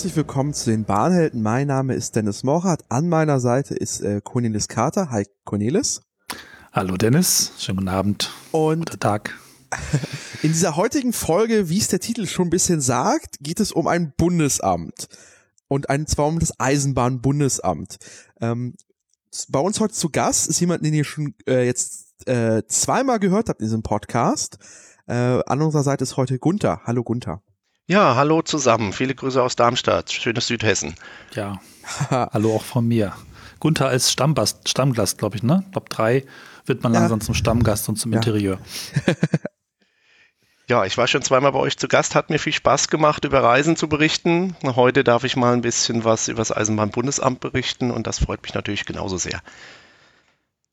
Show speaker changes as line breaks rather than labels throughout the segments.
Herzlich willkommen zu den Bahnhelden. Mein Name ist Dennis Morat. An meiner Seite ist äh, Cornelis Carter. Hi Cornelis.
Hallo Dennis, schönen guten Abend
Und
oder Tag.
in dieser heutigen Folge, wie es der Titel schon ein bisschen sagt, geht es um ein Bundesamt. Und ein, zwar um das Eisenbahnbundesamt. Ähm, bei uns heute zu Gast ist jemand, den ihr schon äh, jetzt äh, zweimal gehört habt in diesem Podcast. Äh, an unserer Seite ist heute Gunther. Hallo Gunther.
Ja, hallo zusammen. Viele Grüße aus Darmstadt. Schönes Südhessen.
Ja, hallo auch von mir. Gunther als Stammbast, Stammgast, glaube ich, ne? Top 3 wird man
Ja.
langsam zum Stammgast und zum
Ja.
Interieur.
Ja, ich war schon zweimal bei euch zu Gast, hat mir viel Spaß gemacht, über Reisen zu berichten. Heute darf ich mal ein bisschen was über das Eisenbahnbundesamt berichten und das freut mich natürlich genauso sehr.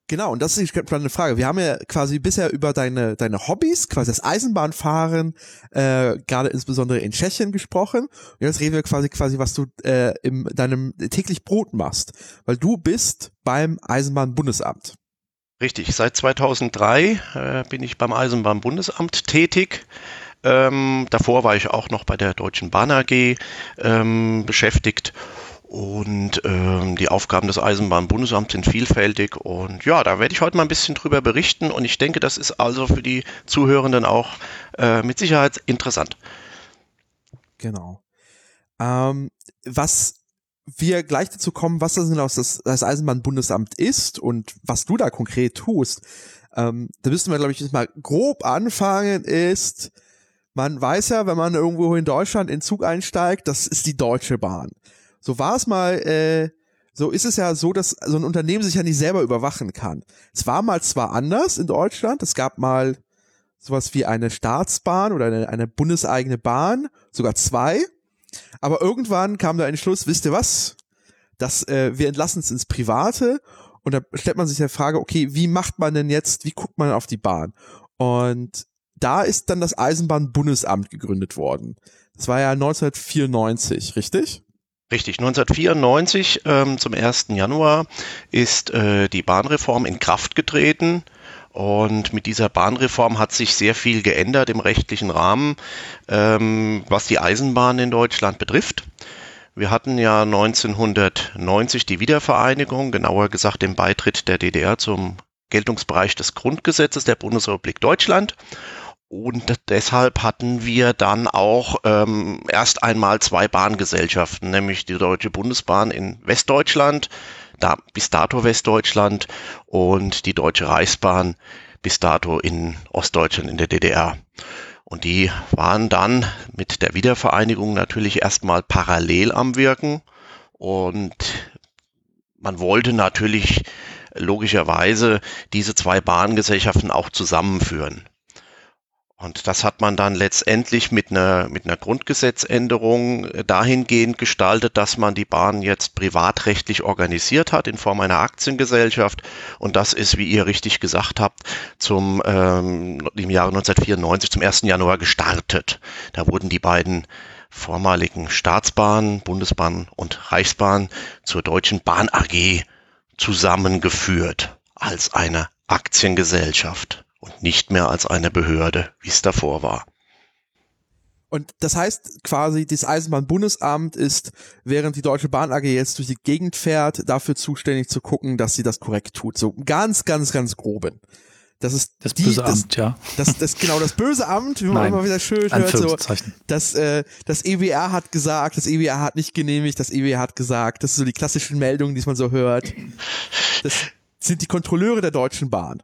Genau, und das ist die spannende Frage. Wir haben ja quasi bisher über deine, deine Hobbys, quasi das Eisenbahnfahren, äh, gerade insbesondere in Tschechien gesprochen. Und jetzt reden wir quasi, quasi, was du äh, in deinem täglich Brot machst. Weil du bist beim Eisenbahnbundesamt.
Richtig, seit 2003 äh, bin ich beim Eisenbahnbundesamt tätig. Ähm, davor war ich auch noch bei der Deutschen Bahn AG ähm, beschäftigt. Und ähm, die Aufgaben des Eisenbahnbundesamts sind vielfältig. Und ja, da werde ich heute mal ein bisschen drüber berichten. Und ich denke, das ist also für die Zuhörenden auch äh, mit Sicherheit interessant.
Genau. Ähm, was wir gleich dazu kommen, was das genau das, das Eisenbahnbundesamt ist und was du da konkret tust, ähm, da müssen wir, glaube ich, jetzt mal grob anfangen, ist, man weiß ja, wenn man irgendwo in Deutschland in Zug einsteigt, das ist die Deutsche Bahn. So war es mal, äh, so ist es ja so, dass so ein Unternehmen sich ja nicht selber überwachen kann. Es war mal zwar anders in Deutschland, es gab mal sowas wie eine Staatsbahn oder eine, eine bundeseigene Bahn, sogar zwei. Aber irgendwann kam der Entschluss, wisst ihr was? Das, äh, wir entlassen es ins Private und da stellt man sich die Frage, okay, wie macht man denn jetzt, wie guckt man auf die Bahn? Und da ist dann das Eisenbahnbundesamt gegründet worden. Das war ja 1994, richtig?
Richtig, 1994 ähm, zum 1. Januar ist äh, die Bahnreform in Kraft getreten. Und mit dieser Bahnreform hat sich sehr viel geändert im rechtlichen Rahmen, ähm, was die Eisenbahn in Deutschland betrifft. Wir hatten ja 1990 die Wiedervereinigung, genauer gesagt den Beitritt der DDR zum Geltungsbereich des Grundgesetzes der Bundesrepublik Deutschland. Und deshalb hatten wir dann auch ähm, erst einmal zwei Bahngesellschaften, nämlich die Deutsche Bundesbahn in Westdeutschland, da, bis dato Westdeutschland und die Deutsche Reichsbahn bis dato in Ostdeutschland in der DDR. Und die waren dann mit der Wiedervereinigung natürlich erstmal parallel am Wirken und man wollte natürlich logischerweise diese zwei Bahngesellschaften auch zusammenführen. Und das hat man dann letztendlich mit einer, mit einer Grundgesetzänderung äh, dahingehend gestaltet, dass man die Bahn jetzt privatrechtlich organisiert hat in Form einer Aktiengesellschaft. Und das ist, wie ihr richtig gesagt habt, zum, ähm, im Jahre 1994, zum 1. Januar gestartet. Da wurden die beiden vormaligen Staatsbahnen, Bundesbahn und Reichsbahn zur Deutschen Bahn AG zusammengeführt als eine Aktiengesellschaft und nicht mehr als eine Behörde, wie es davor war.
Und das heißt quasi, das Eisenbahnbundesamt ist, während die Deutsche Bahn AG jetzt durch die Gegend fährt, dafür zuständig zu gucken, dass sie das korrekt tut. So ganz, ganz, ganz groben. Das ist
Das
die,
böse
das,
Amt, ja.
Das, das, genau, das böse Amt, wie man
Nein,
immer wieder schön hört, so, das, äh, das EWR hat gesagt, das EWR hat nicht genehmigt, das EWR hat gesagt, das sind so die klassischen Meldungen, die man so hört. Das sind die Kontrolleure der Deutschen Bahn.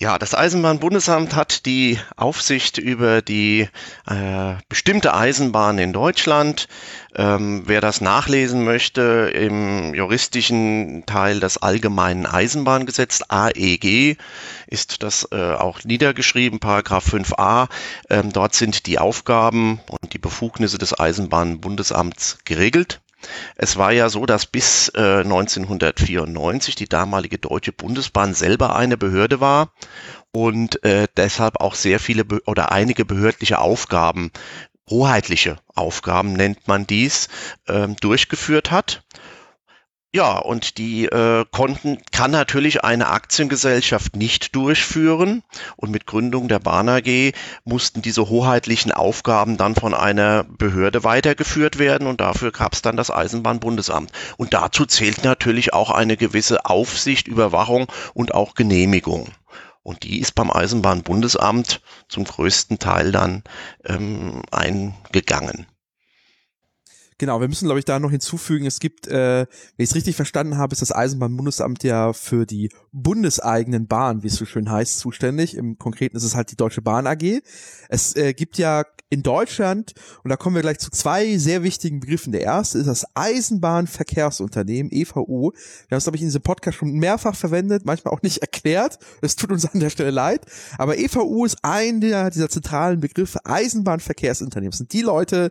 Ja, das Eisenbahnbundesamt hat die Aufsicht über die äh, bestimmte Eisenbahn in Deutschland. Ähm, wer das nachlesen möchte, im juristischen Teil des Allgemeinen Eisenbahngesetz AEG ist das äh, auch niedergeschrieben, Paragraph 5a. Ähm, dort sind die Aufgaben und die Befugnisse des Eisenbahnbundesamts geregelt. Es war ja so, dass bis äh, 1994 die damalige Deutsche Bundesbahn selber eine Behörde war und äh, deshalb auch sehr viele oder einige behördliche Aufgaben, hoheitliche Aufgaben nennt man dies, ähm, durchgeführt hat. Ja, und die äh, konnten, kann natürlich eine Aktiengesellschaft nicht durchführen. Und mit Gründung der Bahn AG mussten diese hoheitlichen Aufgaben dann von einer Behörde weitergeführt werden. Und dafür gab es dann das Eisenbahnbundesamt. Und dazu zählt natürlich auch eine gewisse Aufsicht, Überwachung und auch Genehmigung. Und die ist beim Eisenbahnbundesamt zum größten Teil dann ähm, eingegangen.
Genau, wir müssen, glaube ich, da noch hinzufügen, es gibt, äh, wenn ich es richtig verstanden habe, ist das Eisenbahnbundesamt ja für die bundeseigenen Bahnen, wie es so schön heißt, zuständig. Im Konkreten ist es halt die Deutsche Bahn AG. Es äh, gibt ja in Deutschland, und da kommen wir gleich zu zwei sehr wichtigen Begriffen. Der erste ist das Eisenbahnverkehrsunternehmen, EVU. Wir haben es, glaube ich, in diesem Podcast schon mehrfach verwendet, manchmal auch nicht erklärt. Es tut uns an der Stelle leid. Aber EVU ist einer dieser zentralen Begriffe Eisenbahnverkehrsunternehmen. Das sind die Leute,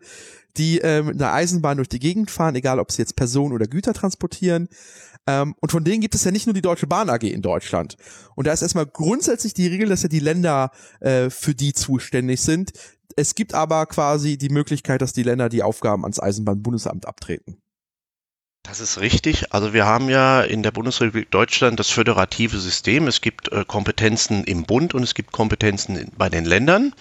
die ähm, mit einer Eisenbahn durch die Gegend fahren, egal ob sie jetzt Personen oder Güter transportieren. Ähm, und von denen gibt es ja nicht nur die Deutsche Bahn AG in Deutschland. Und da ist erstmal grundsätzlich die Regel, dass ja die Länder äh, für die zuständig sind. Es gibt aber quasi die Möglichkeit, dass die Länder die Aufgaben ans Eisenbahnbundesamt abtreten.
Das ist richtig. Also wir haben ja in der Bundesrepublik Deutschland das föderative System. Es gibt äh, Kompetenzen im Bund und es gibt Kompetenzen in, bei den Ländern.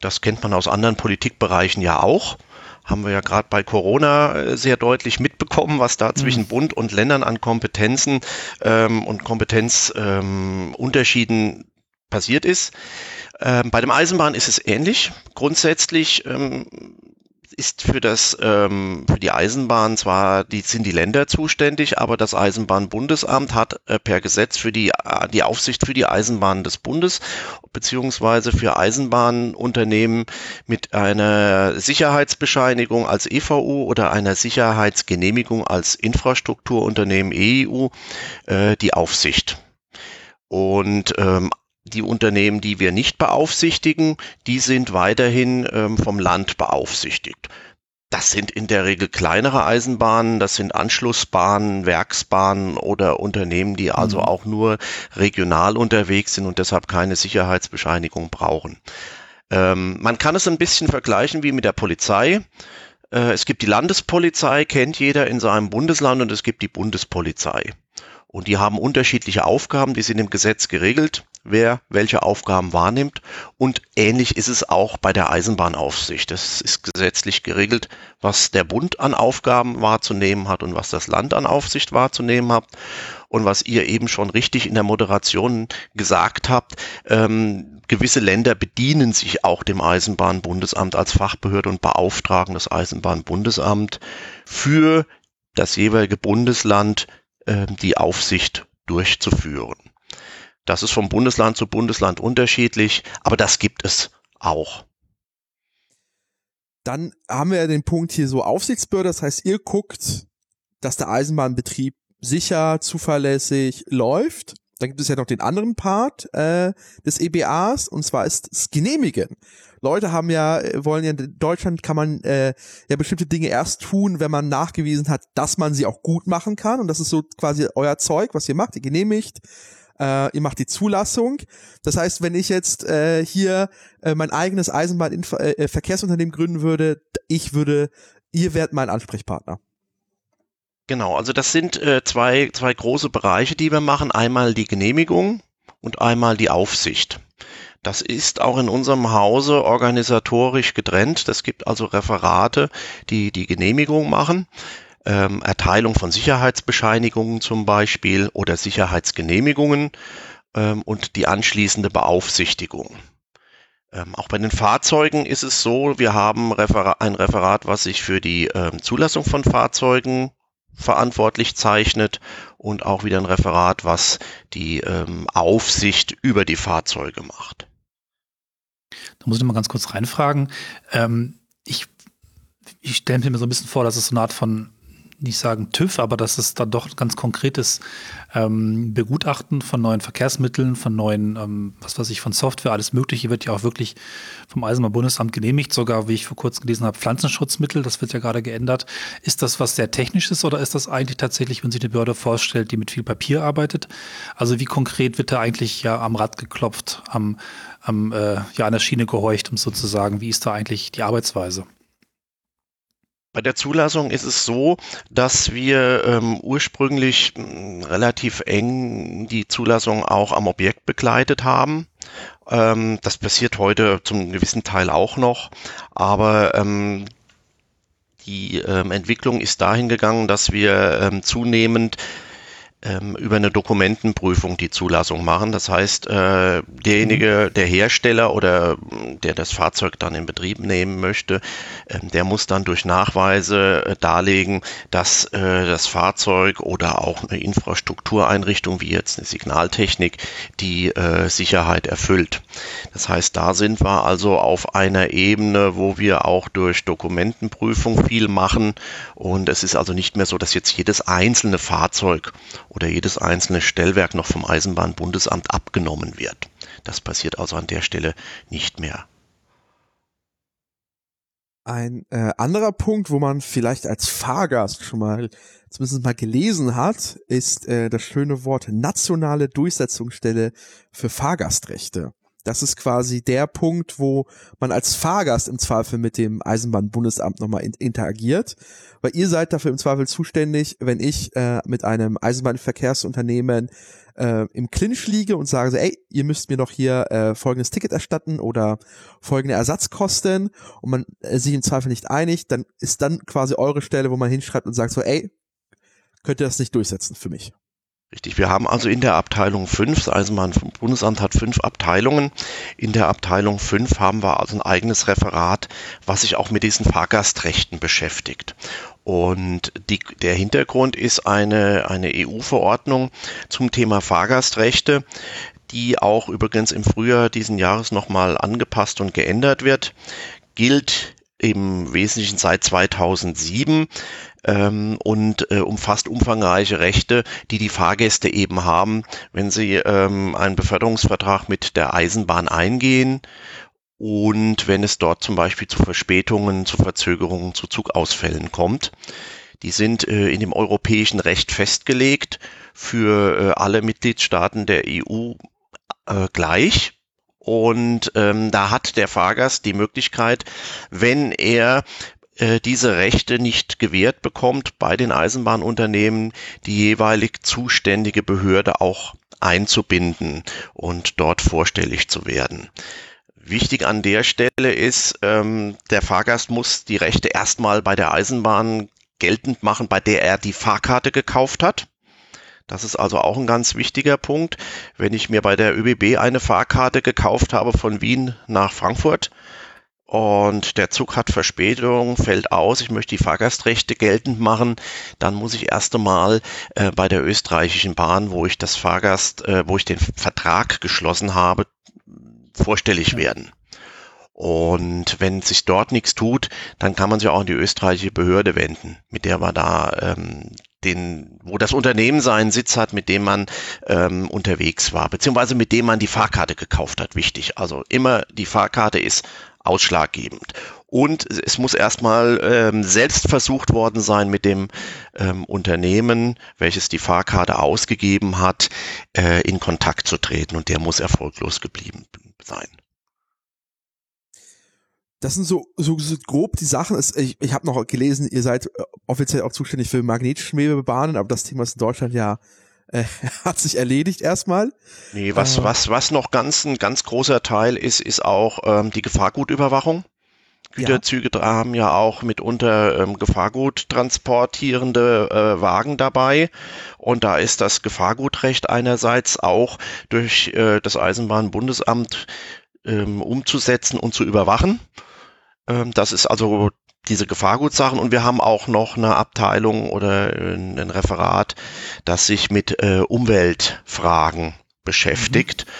Das kennt man aus anderen Politikbereichen ja auch haben wir ja gerade bei Corona äh, sehr deutlich mitbekommen, was da zwischen mhm. Bund und Ländern an Kompetenzen ähm, und Kompetenzunterschieden ähm, passiert ist. Ähm, bei dem Eisenbahn ist es ähnlich. Grundsätzlich ähm, ist für das ähm, für die Eisenbahn zwar die sind die Länder zuständig, aber das Eisenbahnbundesamt hat äh, per Gesetz für die äh, die Aufsicht für die Eisenbahnen des Bundes beziehungsweise für Eisenbahnunternehmen mit einer Sicherheitsbescheinigung als EVU oder einer Sicherheitsgenehmigung als Infrastrukturunternehmen EIU äh, die Aufsicht. Und ähm, die Unternehmen, die wir nicht beaufsichtigen, die sind weiterhin ähm, vom Land beaufsichtigt. Das sind in der Regel kleinere Eisenbahnen, das sind Anschlussbahnen, Werksbahnen oder Unternehmen, die also mhm. auch nur regional unterwegs sind und deshalb keine Sicherheitsbescheinigung brauchen. Ähm, man kann es ein bisschen vergleichen wie mit der Polizei. Äh, es gibt die Landespolizei, kennt jeder in seinem Bundesland und es gibt die Bundespolizei. Und die haben unterschiedliche Aufgaben, die sind im Gesetz geregelt wer welche Aufgaben wahrnimmt. Und ähnlich ist es auch bei der Eisenbahnaufsicht. Es ist gesetzlich geregelt, was der Bund an Aufgaben wahrzunehmen hat und was das Land an Aufsicht wahrzunehmen hat. Und was ihr eben schon richtig in der Moderation gesagt habt, ähm, gewisse Länder bedienen sich auch dem Eisenbahnbundesamt als Fachbehörde und beauftragen das Eisenbahnbundesamt für das jeweilige Bundesland äh, die Aufsicht durchzuführen. Das ist vom Bundesland zu Bundesland unterschiedlich, aber das gibt es auch.
Dann haben wir ja den Punkt hier so Aufsichtsbehörde, das heißt, ihr guckt, dass der Eisenbahnbetrieb sicher, zuverlässig läuft. Dann gibt es ja noch den anderen Part äh, des EBAs und zwar ist das Genehmigen. Leute haben ja, wollen ja in Deutschland kann man äh, ja bestimmte Dinge erst tun, wenn man nachgewiesen hat, dass man sie auch gut machen kann. Und das ist so quasi euer Zeug, was ihr macht, ihr genehmigt äh, ihr macht die Zulassung. Das heißt, wenn ich jetzt äh, hier äh, mein eigenes Eisenbahnverkehrsunternehmen äh, gründen würde, ich würde, ihr wärt mein Ansprechpartner.
Genau, also das sind äh, zwei, zwei große Bereiche, die wir machen. Einmal die Genehmigung und einmal die Aufsicht. Das ist auch in unserem Hause organisatorisch getrennt. Es gibt also Referate, die die Genehmigung machen ähm, Erteilung von Sicherheitsbescheinigungen zum Beispiel oder Sicherheitsgenehmigungen ähm, und die anschließende Beaufsichtigung. Ähm, auch bei den Fahrzeugen ist es so, wir haben Referat, ein Referat, was sich für die ähm, Zulassung von Fahrzeugen verantwortlich zeichnet und auch wieder ein Referat, was die ähm, Aufsicht über die Fahrzeuge macht.
Da muss ich mal ganz kurz reinfragen. Ähm, ich ich stelle mir so ein bisschen vor, dass es so eine Art von nicht sagen TÜV, aber das ist dann doch ganz konkretes ähm, Begutachten von neuen Verkehrsmitteln, von neuen, ähm, was weiß ich, von Software, alles Mögliche wird ja auch wirklich vom Eisenbahnbundesamt genehmigt, sogar, wie ich vor kurzem gelesen habe, Pflanzenschutzmittel, das wird ja gerade geändert. Ist das was sehr Technisches oder ist das eigentlich tatsächlich, wenn sich eine Behörde vorstellt, die mit viel Papier arbeitet? Also wie konkret wird da eigentlich ja am Rad geklopft, am, am äh, ja, an der Schiene gehorcht, um sozusagen, wie ist da eigentlich die Arbeitsweise?
Bei der Zulassung ist es so, dass wir ähm, ursprünglich mh, hm, relativ eng die Zulassung auch am Objekt begleitet haben. Ähm, das passiert heute zum gewissen Teil auch noch, aber ähm, die ähm, Entwicklung ist dahin gegangen, dass wir ähm, zunehmend ähm, über eine Dokumentenprüfung die Zulassung machen. Das heißt, äh, derjenige, mhm. der Hersteller oder der das Fahrzeug dann in Betrieb nehmen möchte, äh, der muss dann durch Nachweise äh, darlegen, dass äh, das Fahrzeug oder auch eine Infrastruktureinrichtung wie jetzt eine Signaltechnik die äh, Sicherheit erfüllt. Das heißt, da sind wir also auf einer Ebene, wo wir auch durch Dokumentenprüfung viel machen und es ist also nicht mehr so, dass jetzt jedes einzelne Fahrzeug oder jedes einzelne Stellwerk noch vom Eisenbahnbundesamt abgenommen wird. Das passiert also an der Stelle nicht mehr.
Ein äh, anderer Punkt, wo man vielleicht als Fahrgast schon mal zumindest mal gelesen hat, ist äh, das schöne Wort nationale Durchsetzungsstelle für Fahrgastrechte. Das ist quasi der Punkt, wo man als Fahrgast im Zweifel mit dem Eisenbahnbundesamt nochmal in interagiert, weil ihr seid dafür im Zweifel zuständig, wenn ich äh, mit einem Eisenbahnverkehrsunternehmen äh, im Clinch liege und sage so, ey, ihr müsst mir doch hier äh, folgendes Ticket erstatten oder folgende Ersatzkosten und man äh, sich im Zweifel nicht einig, dann ist dann quasi eure Stelle, wo man hinschreibt und sagt so, ey, könnt ihr das nicht durchsetzen für mich?
Richtig, wir haben also in der Abteilung 5, das Eisenbahnbundesamt hat fünf Abteilungen. In der Abteilung 5 haben wir also ein eigenes Referat, was sich auch mit diesen Fahrgastrechten beschäftigt. Und die, der Hintergrund ist eine, eine EU-Verordnung zum Thema Fahrgastrechte, die auch übrigens im Frühjahr diesen Jahres nochmal angepasst und geändert wird, gilt im Wesentlichen seit 2007 ähm, und äh, umfasst umfangreiche Rechte, die die Fahrgäste eben haben, wenn sie ähm, einen Beförderungsvertrag mit der Eisenbahn eingehen und wenn es dort zum Beispiel zu Verspätungen, zu Verzögerungen, zu Zugausfällen kommt. Die sind äh, in dem europäischen Recht festgelegt für äh, alle Mitgliedstaaten der EU äh, gleich. Und ähm, da hat der Fahrgast die Möglichkeit, wenn er äh, diese Rechte nicht gewährt bekommt, bei den Eisenbahnunternehmen die jeweilig zuständige Behörde auch einzubinden und dort vorstellig zu werden. Wichtig an der Stelle ist, ähm, der Fahrgast muss die Rechte erstmal bei der Eisenbahn geltend machen, bei der er die Fahrkarte gekauft hat. Das ist also auch ein ganz wichtiger Punkt. Wenn ich mir bei der ÖBB eine Fahrkarte gekauft habe von Wien nach Frankfurt, und der Zug hat Verspätung, fällt aus, ich möchte die Fahrgastrechte geltend machen, dann muss ich erst einmal äh, bei der österreichischen Bahn, wo ich das Fahrgast, äh, wo ich den Vertrag geschlossen habe, vorstellig werden. Und wenn sich dort nichts tut, dann kann man sich auch an die österreichische Behörde wenden, mit der man da ähm, den, wo das Unternehmen seinen Sitz hat, mit dem man ähm, unterwegs war, beziehungsweise mit dem man die Fahrkarte gekauft hat. Wichtig. Also immer die Fahrkarte ist ausschlaggebend. Und es muss erstmal ähm, selbst versucht worden sein, mit dem ähm, Unternehmen, welches die Fahrkarte ausgegeben hat, äh, in Kontakt zu treten. Und der muss erfolglos geblieben sein.
Das sind so, so, so grob die Sachen. Ich, ich habe noch gelesen, ihr seid äh, offiziell auch zuständig für Magnetschwebebahnen, aber das Thema ist in Deutschland ja äh, hat sich erledigt erstmal.
Nee, was, äh, was, was noch ganz ein ganz großer Teil ist, ist auch ähm, die Gefahrgutüberwachung. Güterzüge ja. haben ja auch mitunter ähm, Gefahrgut transportierende äh, Wagen dabei. Und da ist das Gefahrgutrecht einerseits auch durch äh, das Eisenbahnbundesamt ähm, umzusetzen und zu überwachen. Ähm, das ist also diese Gefahrgutsachen und wir haben auch noch eine Abteilung oder ein Referat, das sich mit äh, Umweltfragen beschäftigt. Mhm.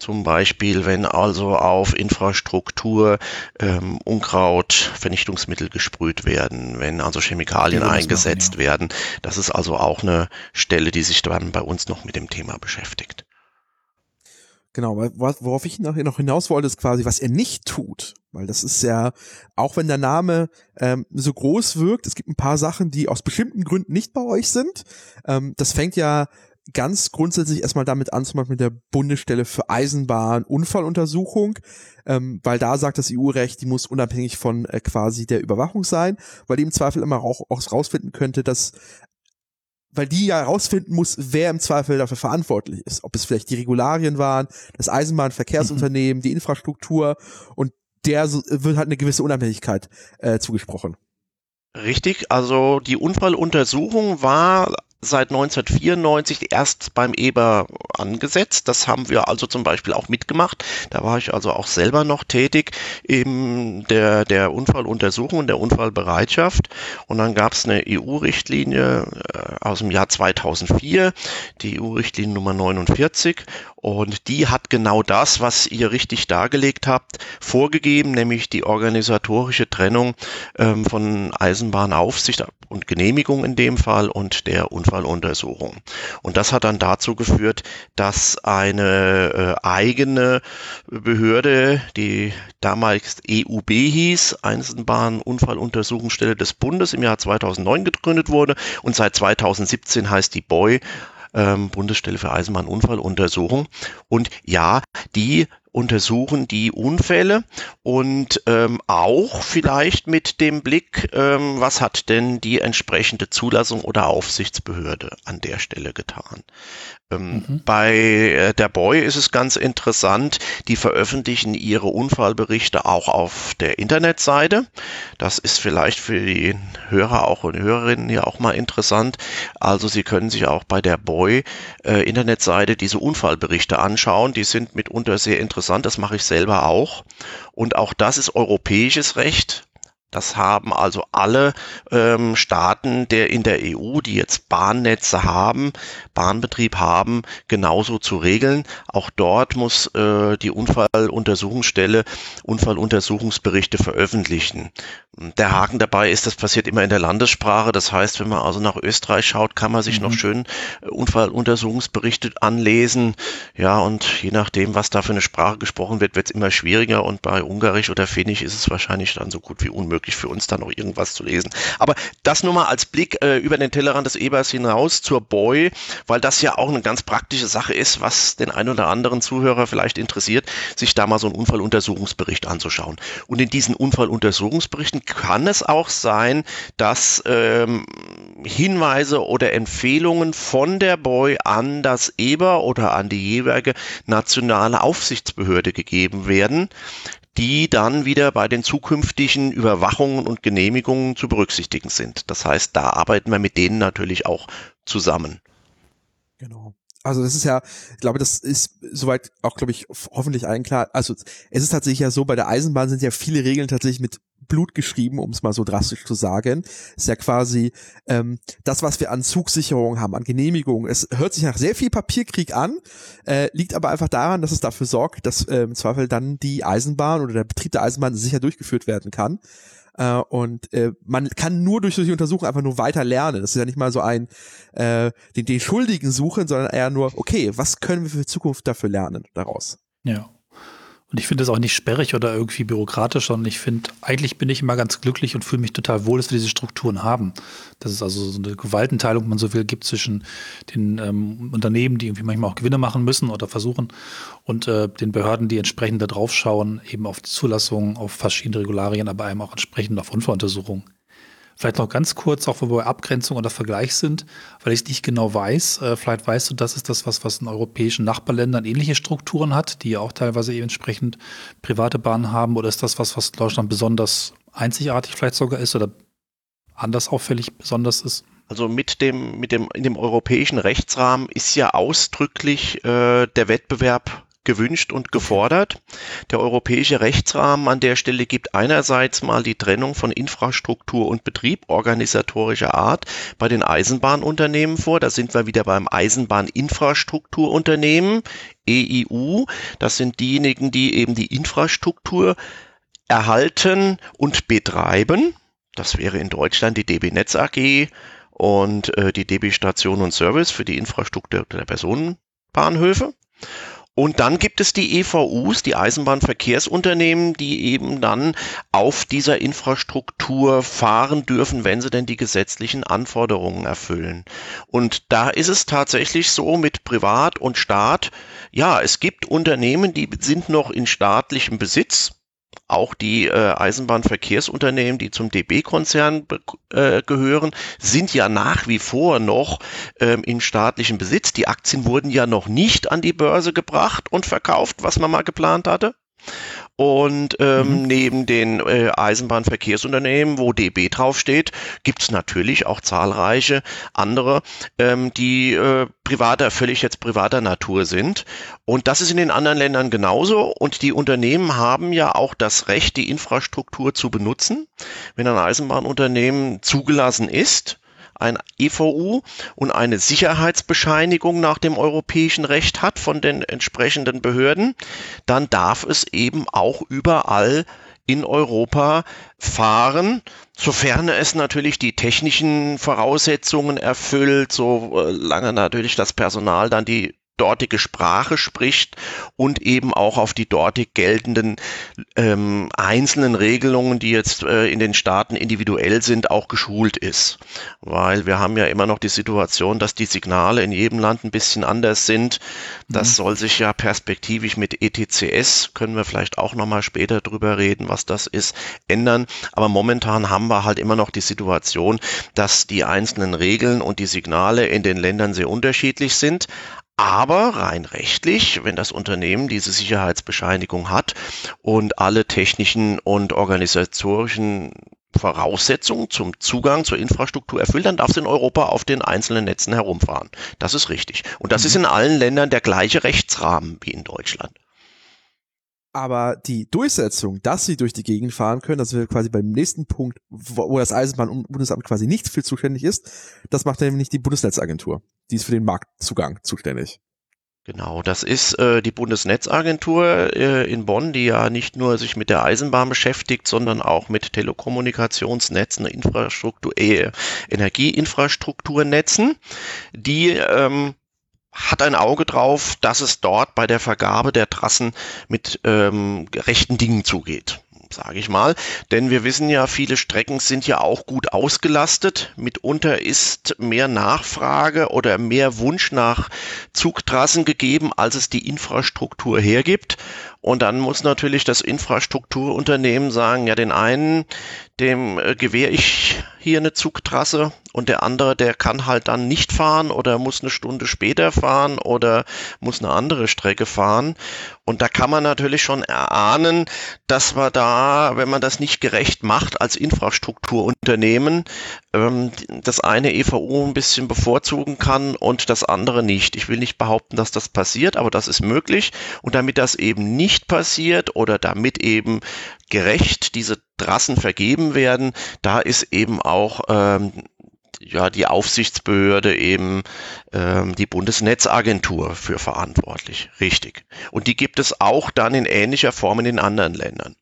Zum Beispiel, wenn also auf Infrastruktur ähm, Unkrautvernichtungsmittel gesprüht werden, wenn also Chemikalien eingesetzt machen, ja. werden. Das ist also auch eine Stelle, die sich dann bei uns noch mit dem Thema beschäftigt.
Genau, worauf ich noch hinaus wollte, ist quasi, was er nicht tut. Weil das ist ja, auch wenn der Name ähm, so groß wirkt, es gibt ein paar Sachen, die aus bestimmten Gründen nicht bei euch sind. Ähm, das fängt ja ganz grundsätzlich erstmal damit anzumachen mit der Bundesstelle für Eisenbahn Unfalluntersuchung, ähm, weil da sagt das EU-Recht, die muss unabhängig von äh, quasi der Überwachung sein, weil die im Zweifel immer auch, auch rausfinden könnte, dass weil die ja herausfinden muss, wer im Zweifel dafür verantwortlich ist. Ob es vielleicht die Regularien waren, das Eisenbahnverkehrsunternehmen, mhm. die Infrastruktur und der so, wird halt eine gewisse Unabhängigkeit äh, zugesprochen.
Richtig, also die Unfalluntersuchung war seit 1994 erst beim Eber angesetzt. Das haben wir also zum Beispiel auch mitgemacht. Da war ich also auch selber noch tätig in der, der Unfalluntersuchung und der Unfallbereitschaft. Und dann gab es eine EU-Richtlinie äh, aus dem Jahr 2004, die EU-Richtlinie Nummer 49. Und die hat genau das, was ihr richtig dargelegt habt, vorgegeben, nämlich die organisatorische Trennung ähm, von Eisenbahnaufsicht und Genehmigung in dem Fall und der Unfall Unfalluntersuchung. Und das hat dann dazu geführt, dass eine äh, eigene Behörde, die damals EUB hieß, Eisenbahnunfalluntersuchungsstelle des Bundes, im Jahr 2009 gegründet wurde und seit 2017 heißt die BOI, ähm, Bundesstelle für Eisenbahnunfalluntersuchung. Und ja, die untersuchen die Unfälle und ähm, auch vielleicht mit dem Blick, ähm, was hat denn die entsprechende Zulassung oder Aufsichtsbehörde an der Stelle getan. Ähm, mhm. Bei äh, der Boy ist es ganz interessant, die veröffentlichen ihre Unfallberichte auch auf der Internetseite. Das ist vielleicht für die Hörer auch und Hörerinnen ja auch mal interessant. Also Sie können sich auch bei der Boy äh, Internetseite diese Unfallberichte anschauen. Die sind mitunter sehr interessant. Das mache ich selber auch. Und auch das ist europäisches Recht. Das haben also alle ähm, Staaten der in der EU, die jetzt Bahnnetze haben, Bahnbetrieb haben, genauso zu regeln. Auch dort muss äh, die Unfalluntersuchungsstelle Unfalluntersuchungsberichte veröffentlichen. Der Haken dabei ist, das passiert immer in der Landessprache. Das heißt, wenn man also nach Österreich schaut, kann man sich mhm. noch schön äh, Unfalluntersuchungsberichte anlesen. Ja, und je nachdem, was da für eine Sprache gesprochen wird, wird es immer schwieriger. Und bei Ungarisch oder Finnisch ist es wahrscheinlich dann so gut wie unmöglich für uns da noch irgendwas zu lesen. Aber das nur mal als Blick äh, über den Tellerrand des Ebers hinaus zur Boy, weil das ja auch eine ganz praktische Sache ist, was den einen oder anderen Zuhörer vielleicht interessiert, sich da mal so einen Unfalluntersuchungsbericht anzuschauen. Und in diesen Unfalluntersuchungsberichten kann es auch sein, dass ähm, Hinweise oder Empfehlungen von der Boy an das EBA oder an die jeweilige nationale Aufsichtsbehörde gegeben werden, die dann wieder bei den zukünftigen Überwachungen und Genehmigungen zu berücksichtigen sind. Das heißt, da arbeiten wir mit denen natürlich auch zusammen.
Genau. Also das ist ja, ich glaube, das ist soweit auch, glaube ich, hoffentlich allen klar. Also es ist tatsächlich ja so, bei der Eisenbahn sind ja viele Regeln tatsächlich mit Blut geschrieben, um es mal so drastisch zu sagen. Ist ja quasi ähm, das, was wir an Zugsicherung haben, an Genehmigungen. Es hört sich nach sehr viel Papierkrieg an, äh, liegt aber einfach daran, dass es dafür sorgt, dass äh, im Zweifel dann die Eisenbahn oder der Betrieb der Eisenbahn sicher durchgeführt werden kann. Äh, und äh, man kann nur durch solche Untersuchungen einfach nur weiter lernen. Das ist ja nicht mal so ein äh, den, den Schuldigen suchen, sondern eher nur, okay, was können wir für Zukunft dafür lernen daraus?
Ja. Und ich finde das auch nicht sperrig oder irgendwie bürokratisch, sondern ich finde, eigentlich bin ich immer ganz glücklich und fühle mich total wohl, dass wir diese Strukturen haben. Dass es also so eine Gewaltenteilung, wenn man so will, gibt zwischen den ähm, Unternehmen, die irgendwie manchmal auch Gewinne machen müssen oder versuchen, und äh, den Behörden, die entsprechend da drauf schauen, eben auf die Zulassung, auf verschiedene Regularien, aber eben auch entsprechend auf Unfalluntersuchungen. Vielleicht noch ganz kurz, auch wo wir Abgrenzung oder Vergleich sind, weil ich es nicht genau weiß. Äh, vielleicht weißt du, das ist das, was, was in europäischen Nachbarländern ähnliche Strukturen hat, die ja auch teilweise eben entsprechend private Bahnen haben. Oder ist das was, was in Deutschland besonders einzigartig vielleicht sogar ist oder anders auffällig besonders ist?
Also mit dem, mit dem, in dem europäischen Rechtsrahmen ist ja ausdrücklich äh, der Wettbewerb gewünscht und gefordert. Der europäische Rechtsrahmen an der Stelle gibt einerseits mal die Trennung von Infrastruktur und Betrieb organisatorischer Art bei den Eisenbahnunternehmen vor. Da sind wir wieder beim Eisenbahninfrastrukturunternehmen, EIU. Das sind diejenigen, die eben die Infrastruktur erhalten und betreiben. Das wäre in Deutschland die DB Netz AG und äh, die DB Station und Service für die Infrastruktur der Personenbahnhöfe. Und dann gibt es die EVUs, die Eisenbahnverkehrsunternehmen, die eben dann auf dieser Infrastruktur fahren dürfen, wenn sie denn die gesetzlichen Anforderungen erfüllen. Und da ist es tatsächlich so mit Privat und Staat, ja, es gibt Unternehmen, die sind noch in staatlichem Besitz auch die äh, Eisenbahnverkehrsunternehmen, die zum DB-Konzern äh, gehören, sind ja nach wie vor noch ähm, in staatlichem Besitz. Die Aktien wurden ja noch nicht an die Börse gebracht und verkauft, was man mal geplant hatte. Und ähm, mhm. neben den äh, Eisenbahnverkehrsunternehmen, wo DB draufsteht, gibt es natürlich auch zahlreiche andere, ähm, die äh, privater, völlig jetzt privater Natur sind. Und das ist in den anderen Ländern genauso. Und die Unternehmen haben ja auch das Recht, die Infrastruktur zu benutzen. Wenn ein Eisenbahnunternehmen zugelassen ist, ein EVU und eine Sicherheitsbescheinigung nach dem europäischen Recht hat von den entsprechenden Behörden, dann darf es eben auch überall in Europa fahren, sofern es natürlich die technischen Voraussetzungen erfüllt, solange natürlich das Personal dann die dortige Sprache spricht und eben auch auf die dortig geltenden ähm, einzelnen Regelungen, die jetzt äh, in den Staaten individuell sind, auch geschult ist. Weil wir haben ja immer noch die Situation, dass die Signale in jedem Land ein bisschen anders sind. Das mhm. soll sich ja perspektivisch mit ETCS, können wir vielleicht auch nochmal später drüber reden, was das ist, ändern. Aber momentan haben wir halt immer noch die Situation, dass die einzelnen Regeln und die Signale in den Ländern sehr unterschiedlich sind. Aber rein rechtlich, wenn das Unternehmen diese Sicherheitsbescheinigung hat und alle technischen und organisatorischen Voraussetzungen zum Zugang zur Infrastruktur erfüllt, dann darf es in Europa auf den einzelnen Netzen herumfahren. Das ist richtig. Und das mhm. ist in allen Ländern der gleiche Rechtsrahmen wie in Deutschland.
Aber die Durchsetzung, dass sie durch die Gegend fahren können, das wäre quasi beim nächsten Punkt, wo, das Eisenbahnbundesamt quasi nicht für zuständig ist, das macht nämlich die Bundesnetzagentur. Die ist für den Marktzugang zuständig.
Genau, das ist äh, die Bundesnetzagentur äh, in Bonn, die ja nicht nur sich mit der Eisenbahn beschäftigt, sondern auch mit Telekommunikationsnetzen, Infrastruktur, äh, Energieinfrastrukturnetzen. Die ähm, hat ein Auge drauf, dass es dort bei der Vergabe der Trassen mit ähm, rechten Dingen zugeht sage ich mal. Denn wir wissen ja, viele Strecken sind ja auch gut ausgelastet. Mitunter ist mehr Nachfrage oder mehr Wunsch nach Zugtrassen gegeben, als es die Infrastruktur hergibt. Und dann muss natürlich das Infrastrukturunternehmen sagen, ja, den einen, dem äh, gewähre ich hier eine Zugtrasse und der andere, der kann halt dann nicht fahren oder muss eine Stunde später fahren oder muss eine andere Strecke fahren. Und da kann man natürlich schon erahnen, dass wir da, wenn man das nicht gerecht macht als Infrastrukturunternehmen, ähm, das eine EVU ein bisschen bevorzugen kann und das andere nicht. Ich will nicht behaupten, dass das passiert, aber das ist möglich. Und damit das eben nicht passiert oder damit eben gerecht diese Trassen vergeben werden, da ist eben auch ähm, ja die Aufsichtsbehörde eben ähm, die Bundesnetzagentur für verantwortlich. Richtig. Und die gibt es auch dann in ähnlicher Form in den anderen Ländern.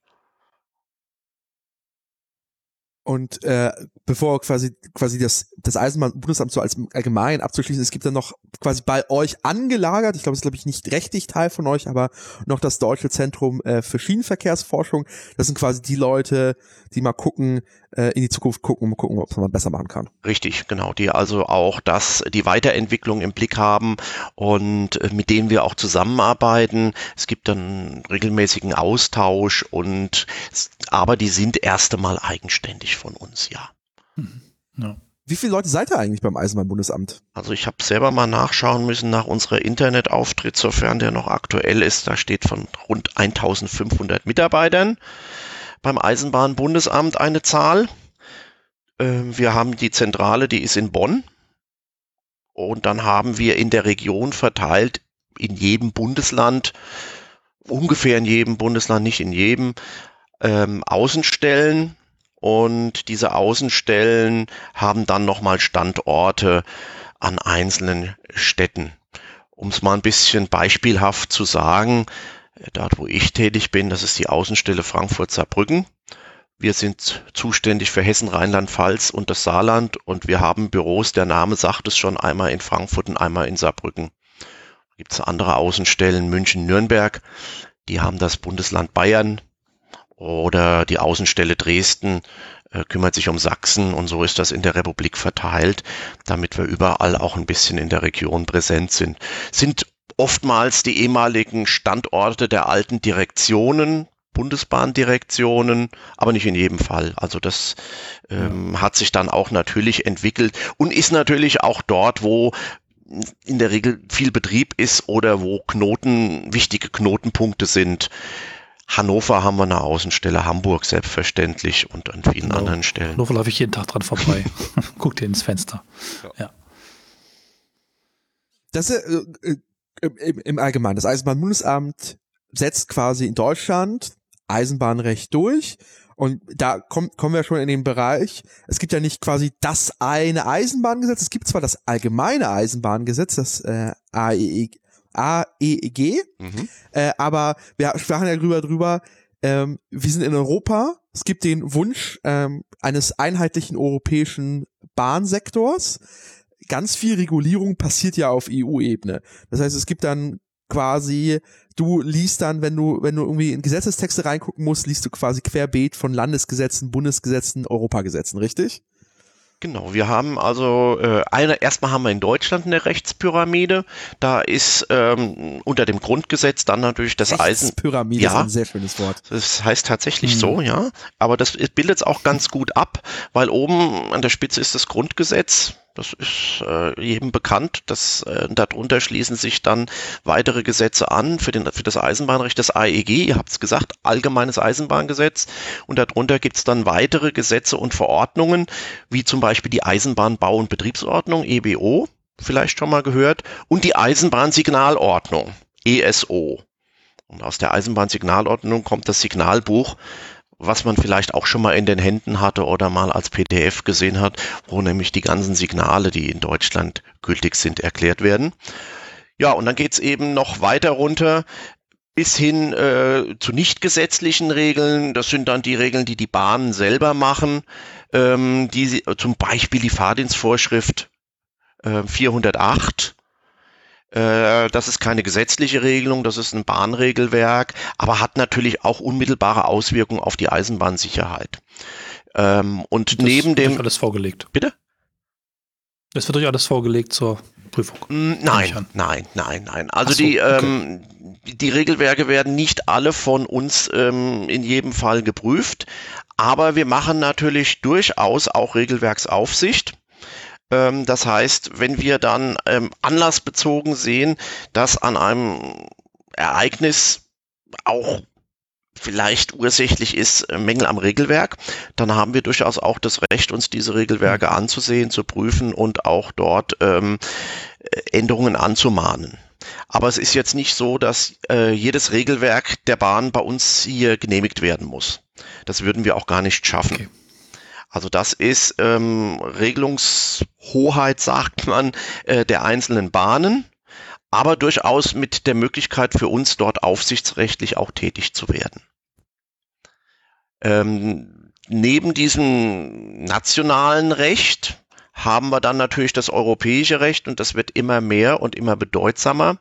Und äh, bevor quasi quasi das das Eisenbahnbundesamt so als allgemein abzuschließen, es gibt dann noch quasi bei euch angelagert, ich glaube, es ist glaube ich nicht rechtlich Teil von euch, aber noch das Deutsche Zentrum äh, für Schienenverkehrsforschung. Das sind quasi die Leute, die mal gucken, äh, in die Zukunft gucken und gucken, ob man besser machen kann.
Richtig, genau, die also auch das, die Weiterentwicklung im Blick haben und äh, mit denen wir auch zusammenarbeiten. Es gibt dann regelmäßigen Austausch und aber die sind erst einmal eigenständig von uns, ja. Mhm.
ja. Wie viele Leute seid ihr eigentlich beim Eisenbahnbundesamt?
Also ich habe selber mal nachschauen müssen nach unserer Internetauftritt, sofern der noch aktuell ist. Da steht von rund 1500 Mitarbeitern beim Eisenbahnbundesamt eine Zahl. Ähm, wir haben die Zentrale, die ist in Bonn. Und dann haben wir in der Region verteilt in jedem Bundesland, ungefähr in jedem Bundesland, nicht in jedem, ähm, Außenstellen. Und diese Außenstellen haben dann nochmal Standorte an einzelnen Städten. Um es mal ein bisschen beispielhaft zu sagen, Dort, wo ich tätig bin, das ist die Außenstelle Frankfurt-Saarbrücken. Wir sind zuständig für Hessen, Rheinland-Pfalz und das Saarland und wir haben Büros, der Name sagt es schon, einmal in Frankfurt und einmal in Saarbrücken. Gibt es andere Außenstellen, München, Nürnberg, die haben das Bundesland Bayern oder die Außenstelle Dresden äh, kümmert sich um Sachsen und so ist das in der Republik verteilt, damit wir überall auch ein bisschen in der Region präsent sind. Sind oftmals die ehemaligen Standorte der alten Direktionen, Bundesbahndirektionen, aber nicht in jedem Fall. Also das ähm, hat sich dann auch natürlich entwickelt und ist natürlich auch dort, wo in der Regel viel Betrieb ist oder wo Knoten, wichtige Knotenpunkte sind. Hannover haben wir eine Außenstelle, Hamburg selbstverständlich und an vielen genau. anderen Stellen.
Hannover laufe ich jeden Tag dran vorbei. Guck dir ins Fenster. Ja. ja.
Das ist äh, äh, im, im Allgemeinen. Das Eisenbahnbundesamt setzt quasi in Deutschland Eisenbahnrecht durch und da kommt, kommen wir schon in den Bereich, es gibt ja nicht quasi das eine Eisenbahngesetz, es gibt zwar das allgemeine Eisenbahngesetz, das äh, AEG, AEG mhm. äh, aber wir sprachen ja drüber, drüber ähm, wir sind in Europa, es gibt den Wunsch ähm, eines einheitlichen europäischen Bahnsektors. Ganz viel Regulierung passiert ja auf EU-Ebene. Das heißt, es gibt dann quasi, du liest dann, wenn du, wenn du irgendwie in Gesetzestexte reingucken musst, liest du quasi querbeet von Landesgesetzen, Bundesgesetzen, Europagesetzen, richtig?
Genau, wir haben also äh, eine, erstmal haben wir in Deutschland eine Rechtspyramide. Da ist ähm, unter dem Grundgesetz dann natürlich das Eisen.
Rechtspyramide ja, ist ein sehr schönes Wort.
Das heißt tatsächlich mhm. so, ja. Aber das bildet es auch ganz gut ab, weil oben an der Spitze ist das Grundgesetz das ist äh, jedem bekannt. Das, äh, darunter schließen sich dann weitere Gesetze an für, den, für das Eisenbahnrecht, das AEG, ihr habt es gesagt, Allgemeines Eisenbahngesetz. Und darunter gibt es dann weitere Gesetze und Verordnungen, wie zum Beispiel die Eisenbahnbau- und Betriebsordnung, EBO, vielleicht schon mal gehört, und die Eisenbahnsignalordnung, ESO. Und aus der Eisenbahnsignalordnung kommt das Signalbuch, was man vielleicht auch schon mal in den Händen hatte oder mal als PDF gesehen hat, wo nämlich die ganzen Signale, die in Deutschland gültig sind, erklärt werden. Ja, und dann geht's eben noch weiter runter bis hin äh, zu nicht gesetzlichen Regeln. Das sind dann die Regeln, die die Bahnen selber machen, ähm, die sie, zum Beispiel die Fahrdienstvorschrift äh, 408 äh, das ist keine gesetzliche Regelung, das ist ein Bahnregelwerk, aber hat natürlich auch unmittelbare Auswirkungen auf die Eisenbahnsicherheit. Ähm, und das neben dem.
Wird alles vorgelegt.
Bitte?
Es wird euch alles vorgelegt zur Prüfung.
Nein, nein, nein, nein. Also so, die, okay. ähm, die Regelwerke werden nicht alle von uns ähm, in jedem Fall geprüft, aber wir machen natürlich durchaus auch Regelwerksaufsicht. Ähm, das heißt, wenn wir dann ähm, anlassbezogen sehen, dass an einem Ereignis auch vielleicht ursächlich ist äh, Mängel am Regelwerk, dann haben wir durchaus auch das Recht, uns diese Regelwerke mhm. anzusehen, zu prüfen und auch dort ähm, Änderungen anzumahnen. Aber es ist jetzt nicht so, dass äh, jedes Regelwerk der Bahn bei uns hier genehmigt werden muss. Das würden wir auch gar nicht schaffen. Okay. Also das ist ähm, Regelungshoheit, sagt man, äh, der einzelnen Bahnen, aber durchaus mit der Möglichkeit für uns dort aufsichtsrechtlich auch tätig zu werden. Ähm, neben diesem nationalen Recht haben wir dann natürlich das europäische Recht und das wird immer mehr und immer bedeutsamer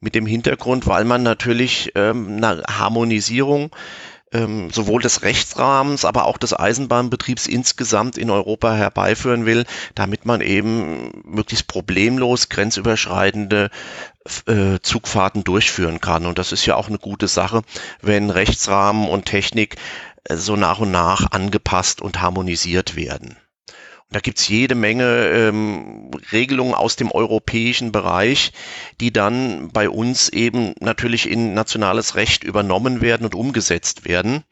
mit dem Hintergrund, weil man natürlich ähm, eine Harmonisierung ähm, sowohl des Rechtsrahmens, aber auch des Eisenbahnbetriebs insgesamt in Europa herbeiführen will, damit man eben möglichst problemlos grenzüberschreitende äh, Zugfahrten durchführen kann. Und das ist ja auch eine gute Sache, wenn Rechtsrahmen und Technik äh, so nach und nach angepasst und harmonisiert werden. Da gibt's jede Menge ähm, Regelungen aus dem europäischen Bereich, die dann bei uns eben natürlich in nationales Recht übernommen werden und umgesetzt werden.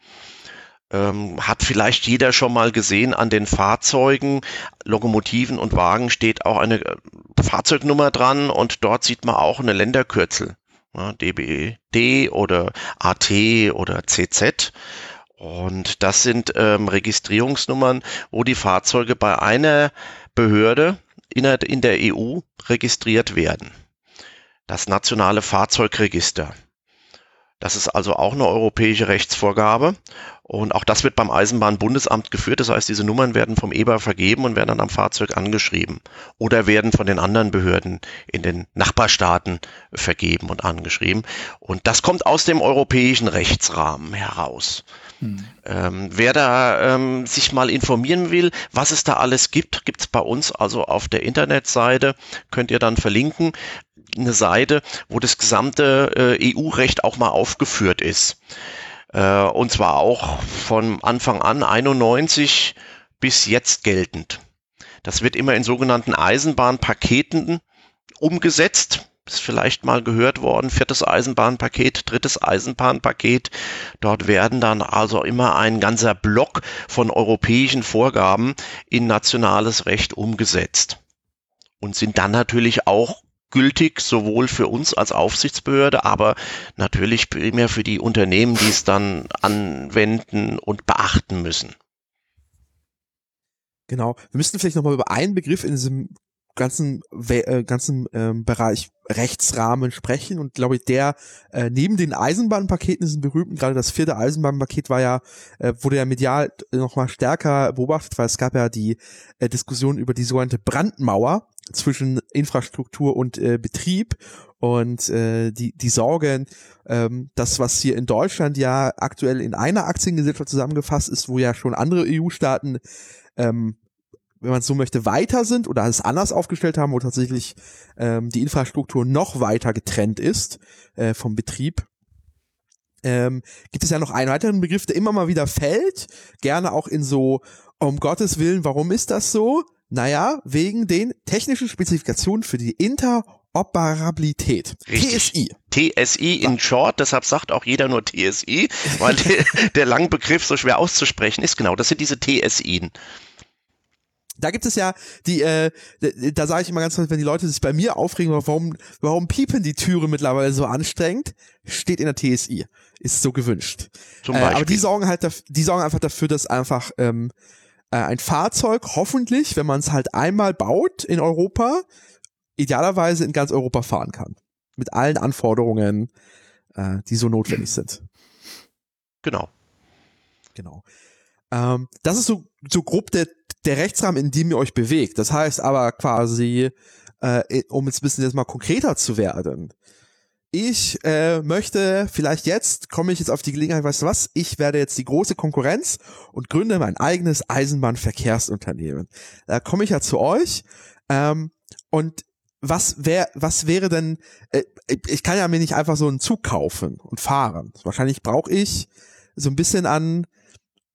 Ähm, hat vielleicht jeder schon mal gesehen, an den Fahrzeugen, Lokomotiven und Wagen steht auch eine äh, Fahrzeugnummer dran und dort sieht man auch eine Länderkürzel. Ja, DBD oder AT oder CZ. Und das sind ähm, Registrierungsnummern, wo die Fahrzeuge bei einer Behörde in in der EU registriert werden. Das nationale Fahrzeugregister. Das ist also auch eine europäische Rechtsvorgabe. Und auch das wird beim Eisenbahnbundesamt geführt. Das heißt, diese Nummern werden vom EBA vergeben und werden dann am Fahrzeug angeschrieben oder werden von den anderen Behörden in den Nachbarstaaten vergeben und angeschrieben. Und das kommt aus dem europäischen Rechtsrahmen heraus. Hm. Ähm, wer da ähm, sich mal informieren will, was es da alles gibt, gibt es bei uns also auf der Internetseite, könnt ihr dann verlinken, eine Seite, wo das gesamte äh, EU-Recht auch mal aufgeführt ist. Äh, und zwar auch von Anfang an 91 bis jetzt geltend. Das wird immer in sogenannten Eisenbahnpaketen umgesetzt. Ist vielleicht mal gehört worden, viertes Eisenbahnpaket, drittes Eisenbahnpaket. Dort werden dann also immer ein ganzer Block von europäischen Vorgaben in nationales Recht umgesetzt und sind dann natürlich auch gültig, sowohl für uns als Aufsichtsbehörde, aber natürlich primär für die Unternehmen, die es dann anwenden und beachten müssen.
Genau. Wir müssten vielleicht nochmal über einen Begriff in diesem ganzen äh, ganzen ähm, Bereich Rechtsrahmen sprechen. Und glaube ich der äh, neben den Eisenbahnpaketen diesen berühmten gerade das vierte Eisenbahnpaket war ja äh, wurde ja medial noch mal stärker beobachtet weil es gab ja die äh, Diskussion über die sogenannte Brandmauer zwischen Infrastruktur und äh, Betrieb. Und äh, die die Sorgen ähm, das was hier in Deutschland ja aktuell in einer Aktiengesellschaft zusammengefasst ist wo ja schon andere EU-Staaten ähm, wenn man so möchte, weiter sind oder es anders aufgestellt haben, wo tatsächlich ähm, die Infrastruktur noch weiter getrennt ist äh, vom Betrieb. Ähm, gibt es ja noch einen weiteren Begriff, der immer mal wieder fällt, gerne auch in so, um Gottes Willen, warum ist das so? Naja, wegen den technischen Spezifikationen für die Interoperabilität.
Richtig. TSI. TSI in short, deshalb sagt auch jeder nur TSI, weil der, der Langbegriff so schwer auszusprechen ist. Genau, das sind diese TSI
da gibt es ja die, äh, da sage ich immer ganz kurz, wenn die Leute sich bei mir aufregen, warum, warum piepen die Türen mittlerweile so anstrengend, steht in der TSI. Ist so gewünscht. Zum Beispiel. Äh, aber die sorgen halt, die sorgen einfach dafür, dass einfach ähm, äh, ein Fahrzeug hoffentlich, wenn man es halt einmal baut in Europa, idealerweise in ganz Europa fahren kann. Mit allen Anforderungen, äh, die so notwendig sind.
Genau.
Genau. Ähm, das ist so, so grob der, der Rechtsrahmen, in dem ihr euch bewegt. Das heißt aber quasi, äh, um jetzt ein bisschen jetzt mal konkreter zu werden. Ich äh, möchte vielleicht jetzt, komme ich jetzt auf die Gelegenheit, weißt du was, ich werde jetzt die große Konkurrenz und gründe mein eigenes Eisenbahnverkehrsunternehmen. Da komme ich ja zu euch ähm, und was wär, was wäre denn, äh, ich kann ja mir nicht einfach so einen Zug kaufen und fahren. Wahrscheinlich brauche ich so ein bisschen an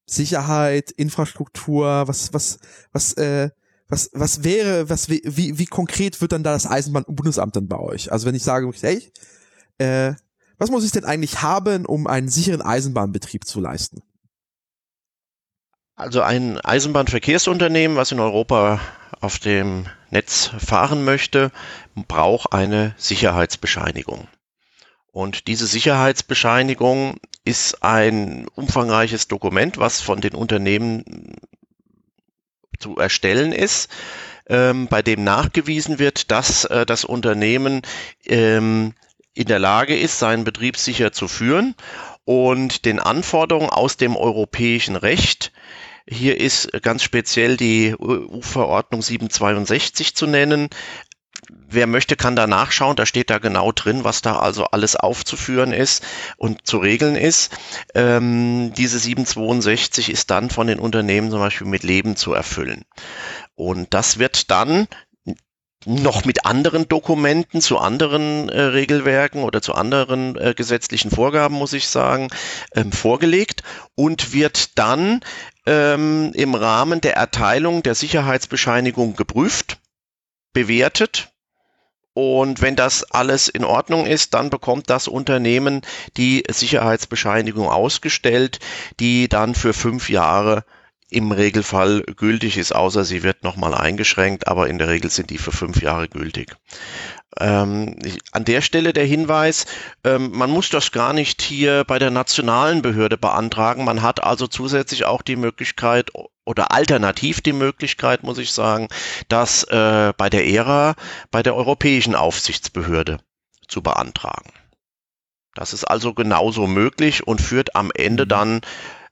Sicherheit, Infrastruktur, was, was, was, äh, was, was wäre, was, wie, wie konkret wird dann da das Eisenbahnbundesamt dann bei euch? Also wenn ich sage, hey, äh, was muss ich denn eigentlich haben, um einen sicheren Eisenbahnbetrieb zu leisten?
Also ein Eisenbahnverkehrsunternehmen, was in Europa auf dem Netz fahren möchte, braucht eine Sicherheitsbescheinigung. Und diese Sicherheitsbescheinigung ist ein umfangreiches Dokument, was von den Unternehmen zu erstellen ist, ähm, bei dem nachgewiesen wird, dass äh, das Unternehmen ähm, in der Lage ist, seinen Betrieb sicher zu führen. Und den Anforderungen aus dem europäischen Recht hier ist ganz speziell die EU-Verordnung 762 zu nennen, wer möchte, kann da nachschauen. Da steht da genau drin, was da also alles aufzuführen ist und zu regeln ist. Ähm, diese 762 ist dann von den Unternehmen zum Beispiel mit Leben zu erfüllen. Und das wird dann noch mit anderen Dokumenten zu anderen äh, Regelwerken oder zu anderen äh, gesetzlichen Vorgaben, muss ich sagen, ähm, vorgelegt und wird dann ähm, im Rahmen der Erteilung der Sicherheitsbescheinigung geprüft, bewertet und wenn das alles in Ordnung ist, dann bekommt das Unternehmen die Sicherheitsbescheinigung ausgestellt, die dann für fünf Jahre im Regelfall gültig ist, außer sie wird nochmal eingeschränkt, aber in der Regel sind die für fünf Jahre gültig. Ähm, an der Stelle der Hinweis, ähm, man muss das gar nicht hier bei der nationalen Behörde beantragen. Man hat also zusätzlich auch die Möglichkeit oder alternativ die Möglichkeit, muss ich sagen, das äh, bei der ERA, bei der Europäischen Aufsichtsbehörde zu beantragen. Das ist also genauso möglich und führt am Ende mhm. dann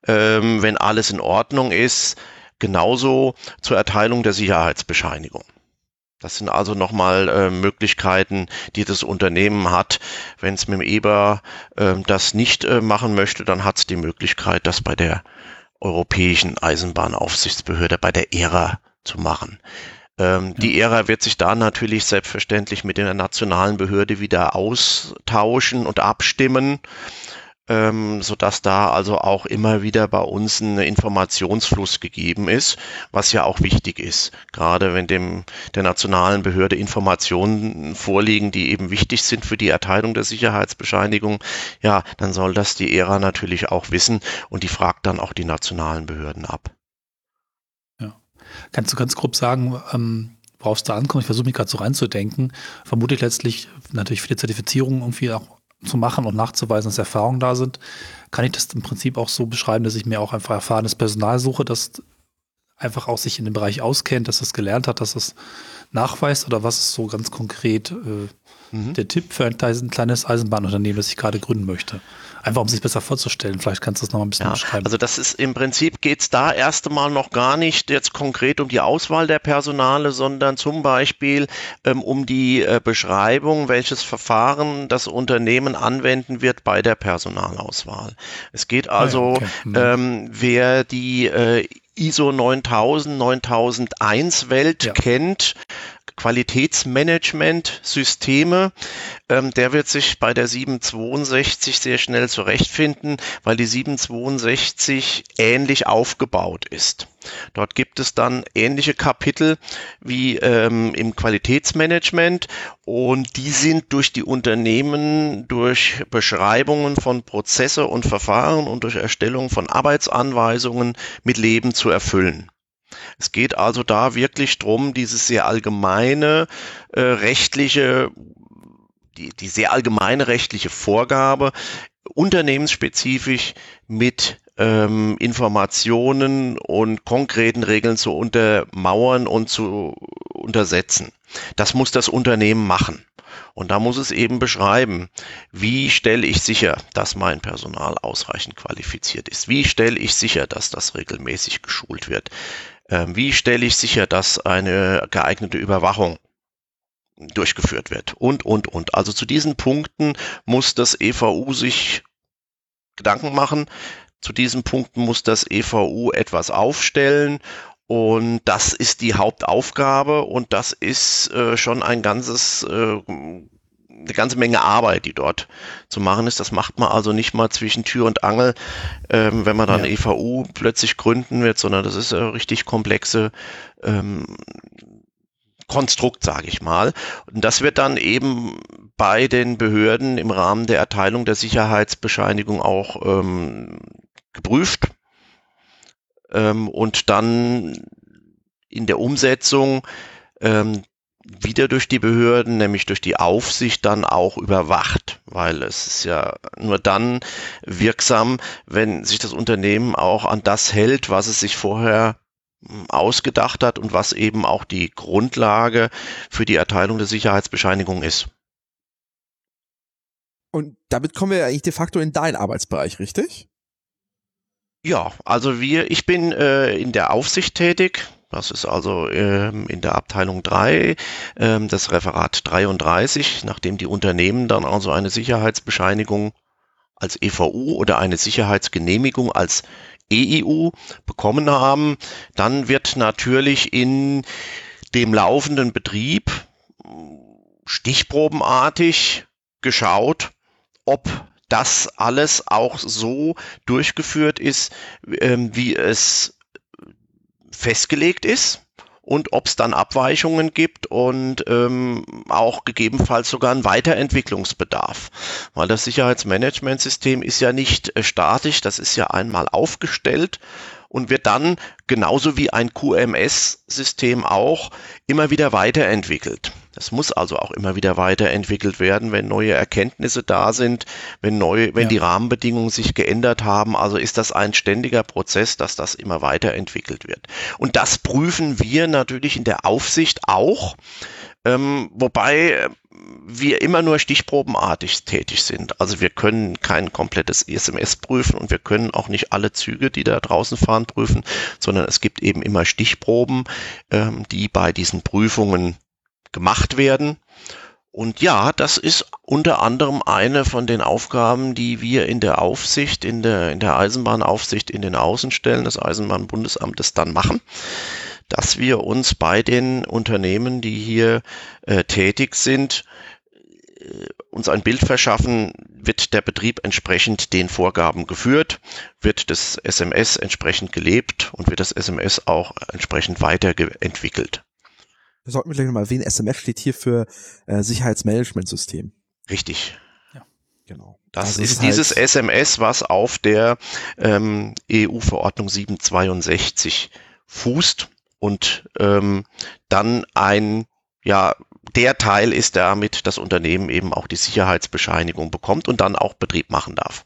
ähm, wenn alles in Ordnung ist, genauso zur Erteilung der Sicherheitsbescheinigung. Das sind also nochmal äh, Möglichkeiten, die das Unternehmen hat. Wenn es mit dem EBA äh, das nicht äh, machen möchte, dann hat es die Möglichkeit, das bei der Europäischen Eisenbahnaufsichtsbehörde, bei der ERA zu machen. Ähm, ja. Die ERA wird sich da natürlich selbstverständlich mit der nationalen Behörde wieder austauschen und abstimmen ähm, sodass da also auch immer wieder bei uns ein Informationsfluss gegeben ist, was ja auch wichtig ist. Gerade wenn dem der nationalen Behörde Informationen vorliegen, die eben wichtig sind für die Erteilung der Sicherheitsbescheinigung, ja, dann soll das die ERA natürlich auch wissen und die fragt dann auch die nationalen Behörden ab.
Ja. Kannst du ganz grob sagen, ähm worauf es da ankommt. Ich versuche mich gerade so reinzudenken. Vermutlich letztlich natürlich viele Zertifizierungen irgendwie auch zu machen und nachzuweisen, dass Erfahrungen da sind, kann ich das im Prinzip auch so beschreiben, dass ich mir auch einfach erfahrenes Personal suche, das einfach auch sich in dem Bereich auskennt, dass es gelernt hat, dass es nachweist oder was ist so ganz konkret äh, mhm. der Tipp für ein kleines Eisenbahnunternehmen, das ich gerade gründen möchte? Einfach um sich besser vorzustellen. Vielleicht kannst du das noch ein bisschen ja, beschreiben.
Also das ist im Prinzip geht es da erst einmal noch gar nicht jetzt konkret um die Auswahl der Personale, sondern zum Beispiel ähm, um die äh, Beschreibung, welches Verfahren das Unternehmen anwenden wird bei der Personalauswahl. Es geht also, ah ja, okay. mhm. ähm, wer die äh, ISO 9000, 9001 Welt ja. kennt, Qualitätsmanagement-Systeme. Ähm, der wird sich bei der 762 sehr schnell zurechtfinden, weil die 762 ähnlich aufgebaut ist. Dort gibt es dann ähnliche Kapitel wie ähm, im Qualitätsmanagement und die sind durch die Unternehmen, durch Beschreibungen von Prozesse und Verfahren und durch Erstellung von Arbeitsanweisungen mit Leben zu erfüllen. Es geht also da wirklich drum, dieses sehr allgemeine äh, rechtliche, die, die sehr allgemeine rechtliche Vorgabe unternehmensspezifisch mit ähm, Informationen und konkreten Regeln zu untermauern und zu untersetzen. Das muss das Unternehmen machen. Und da muss es eben beschreiben, wie stelle ich sicher, dass mein Personal ausreichend qualifiziert ist? Wie stelle ich sicher, dass das regelmäßig geschult wird? Ähm, wie stelle ich sicher, dass eine geeignete Überwachung durchgeführt wird und, und, und. Also zu diesen Punkten muss das EVU sich Gedanken machen. Zu diesen Punkten muss das EVU etwas aufstellen und das ist die Hauptaufgabe und das ist äh, schon ein ganzes äh, eine ganze Menge Arbeit, die dort zu machen ist. Das macht man also nicht mal zwischen Tür und Angel, ähm, wenn man dann ja. EVU plötzlich gründen wird, sondern das ist eine richtig komplexe ähm, Konstrukt, sage ich mal. Und das wird dann eben bei den Behörden im Rahmen der Erteilung der Sicherheitsbescheinigung auch ähm, geprüft ähm, und dann in der Umsetzung ähm, wieder durch die Behörden, nämlich durch die Aufsicht dann auch überwacht, weil es ist ja nur dann wirksam, wenn sich das Unternehmen auch an das hält, was es sich vorher hm, ausgedacht hat und was eben auch die Grundlage für die Erteilung der Sicherheitsbescheinigung ist.
Und damit kommen wir eigentlich de facto in deinen Arbeitsbereich, richtig?
Ja, also wir, ich bin äh, in der Aufsicht tätig. Das ist also ähm, in der Abteilung 3 ähm, das Referat 33, nachdem die Unternehmen dann also eine Sicherheitsbescheinigung als EVU oder eine Sicherheitsgenehmigung als EIU bekommen haben, dann wird natürlich in dem laufenden Betrieb stichprobenartig geschaut, ob das alles auch so durchgeführt ist, ähm, wie es festgelegt ist und ob es dann Abweichungen gibt und ähm, auch gegebenenfalls sogar einen Weiterentwicklungsbedarf. Weil das Sicherheitsmanagementsystem ist ja nicht äh, statisch, das ist ja einmal aufgestellt und wird dann genauso wie ein QMS-System auch immer wieder weiterentwickelt. Das muss also auch immer wieder weiterentwickelt werden, wenn neue Erkenntnisse da sind, wenn neu, wenn ja. die Rahmenbedingungen sich geändert haben. Also ist das ein ständiger Prozess, dass das immer weiterentwickelt wird. Und das prüfen wir natürlich in der Aufsicht auch. Ähm, wobei wir immer nur stichprobenartig tätig sind. Also wir können kein komplettes SMS prüfen und wir können auch nicht alle Züge, die da draußen fahren, prüfen, sondern es gibt eben immer Stichproben, ähm, die bei diesen Prüfungen gemacht werden. Und ja, das ist unter anderem eine von den Aufgaben, die wir in der Aufsicht, in der, in der Eisenbahnaufsicht in den Außenstellen des Eisenbahnbundesamtes dann machen, dass wir uns bei den Unternehmen, die hier äh, tätig sind, äh, uns ein Bild verschaffen, wird der Betrieb entsprechend den Vorgaben geführt, wird das SMS entsprechend gelebt und wird das SMS auch entsprechend weiterentwickelt.
Wir sollten vielleicht nochmal erwähnen, SMS steht hier für äh, Sicherheitsmanagementsystem.
Richtig.
Ja. Genau.
Das also ist dieses halt SMS, was auf der ähm, EU-Verordnung 762 fußt und ähm, dann ein, ja, der Teil ist, damit das Unternehmen eben auch die Sicherheitsbescheinigung bekommt und dann auch Betrieb machen darf.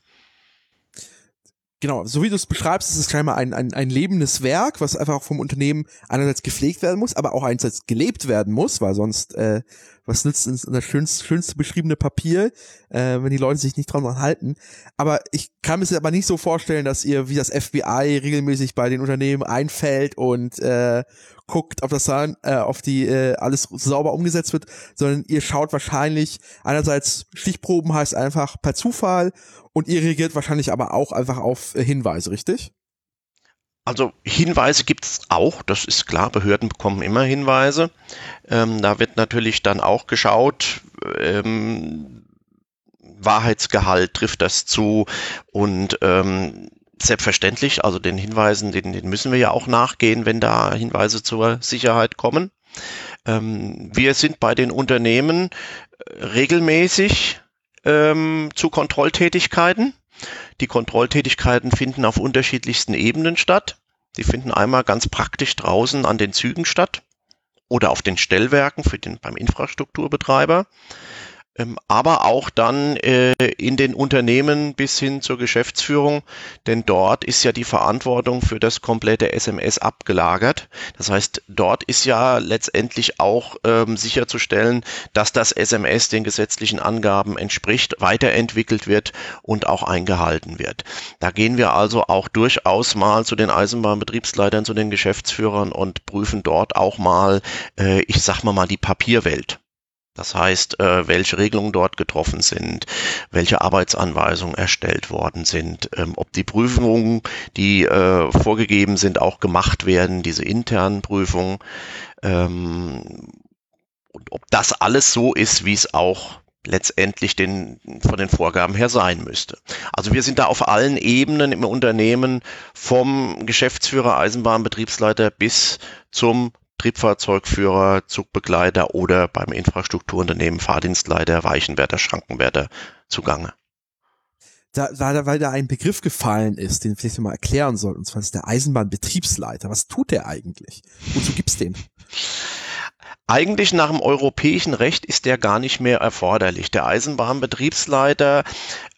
Genau, so wie du es beschreibst, ist es scheinbar ein, ein, ein lebendes Werk, was einfach auch vom Unternehmen einerseits gepflegt werden muss, aber auch einerseits gelebt werden muss, weil sonst, äh, was nützt uns das schönste, schönste beschriebene Papier, äh, wenn die Leute sich nicht dran halten. Aber ich kann mir es aber nicht so vorstellen, dass ihr wie das FBI regelmäßig bei den Unternehmen einfällt und äh, guckt, ob das äh, auf die äh, alles sauber umgesetzt wird, sondern ihr schaut wahrscheinlich einerseits Stichproben heißt einfach per Zufall und ihr reagiert wahrscheinlich aber auch einfach auf äh, Hinweise, richtig?
Also Hinweise gibt es auch, das ist klar, Behörden bekommen immer Hinweise. Ähm, da wird natürlich dann auch geschaut, ähm, Wahrheitsgehalt trifft das zu und ähm, selbstverständlich, also den Hinweisen, den, den müssen wir ja auch nachgehen, wenn da Hinweise zur Sicherheit kommen. Ähm, wir sind bei den Unternehmen äh, regelmäßig ähm, zu Kontrolltätigkeiten. Die Kontrolltätigkeiten finden auf unterschiedlichsten Ebenen statt. Die finden einmal ganz praktisch draußen an den Zügen statt oder auf den Stellwerken für den, beim Infrastrukturbetreiber. Ähm, aber auch dann äh, in den Unternehmen bis hin zur Geschäftsführung, denn dort ist ja die Verantwortung für das komplette SMS abgelagert. Das heißt, dort ist ja letztendlich auch ähm, sicherzustellen, dass das SMS den gesetzlichen Angaben entspricht, weiterentwickelt wird und auch eingehalten wird. Da gehen wir also auch durchaus mal zu den Eisenbahnbetriebsleitern, zu den Geschäftsführern und prüfen dort auch mal, äh, ich sag mal mal, die Papierwelt. Das heißt, äh, welche Regelungen dort getroffen sind, welche Arbeitsanweisungen erstellt worden sind, ähm, ob die Prüfungen, die äh, vorgegeben sind, auch gemacht werden, diese internen Prüfungen, ähm, und ob das alles so ist, wie es auch letztendlich den, von den Vorgaben her sein müsste. Also wir sind da auf allen Ebenen im Unternehmen vom Geschäftsführer, Eisenbahnbetriebsleiter bis zum Triebfahrzeugführer, Zugbegleiter oder beim Infrastrukturunternehmen Fahrdienstleiter, Weichenwärter, Schrankenwärter zugange.
Da, weil, weil da ein Begriff gefallen ist, den vielleicht mal erklären soll, und zwar ist der Eisenbahnbetriebsleiter. Was tut der eigentlich? Wozu gibt's den?
Eigentlich nach dem europäischen Recht ist der gar nicht mehr erforderlich. Der Eisenbahnbetriebsleiter,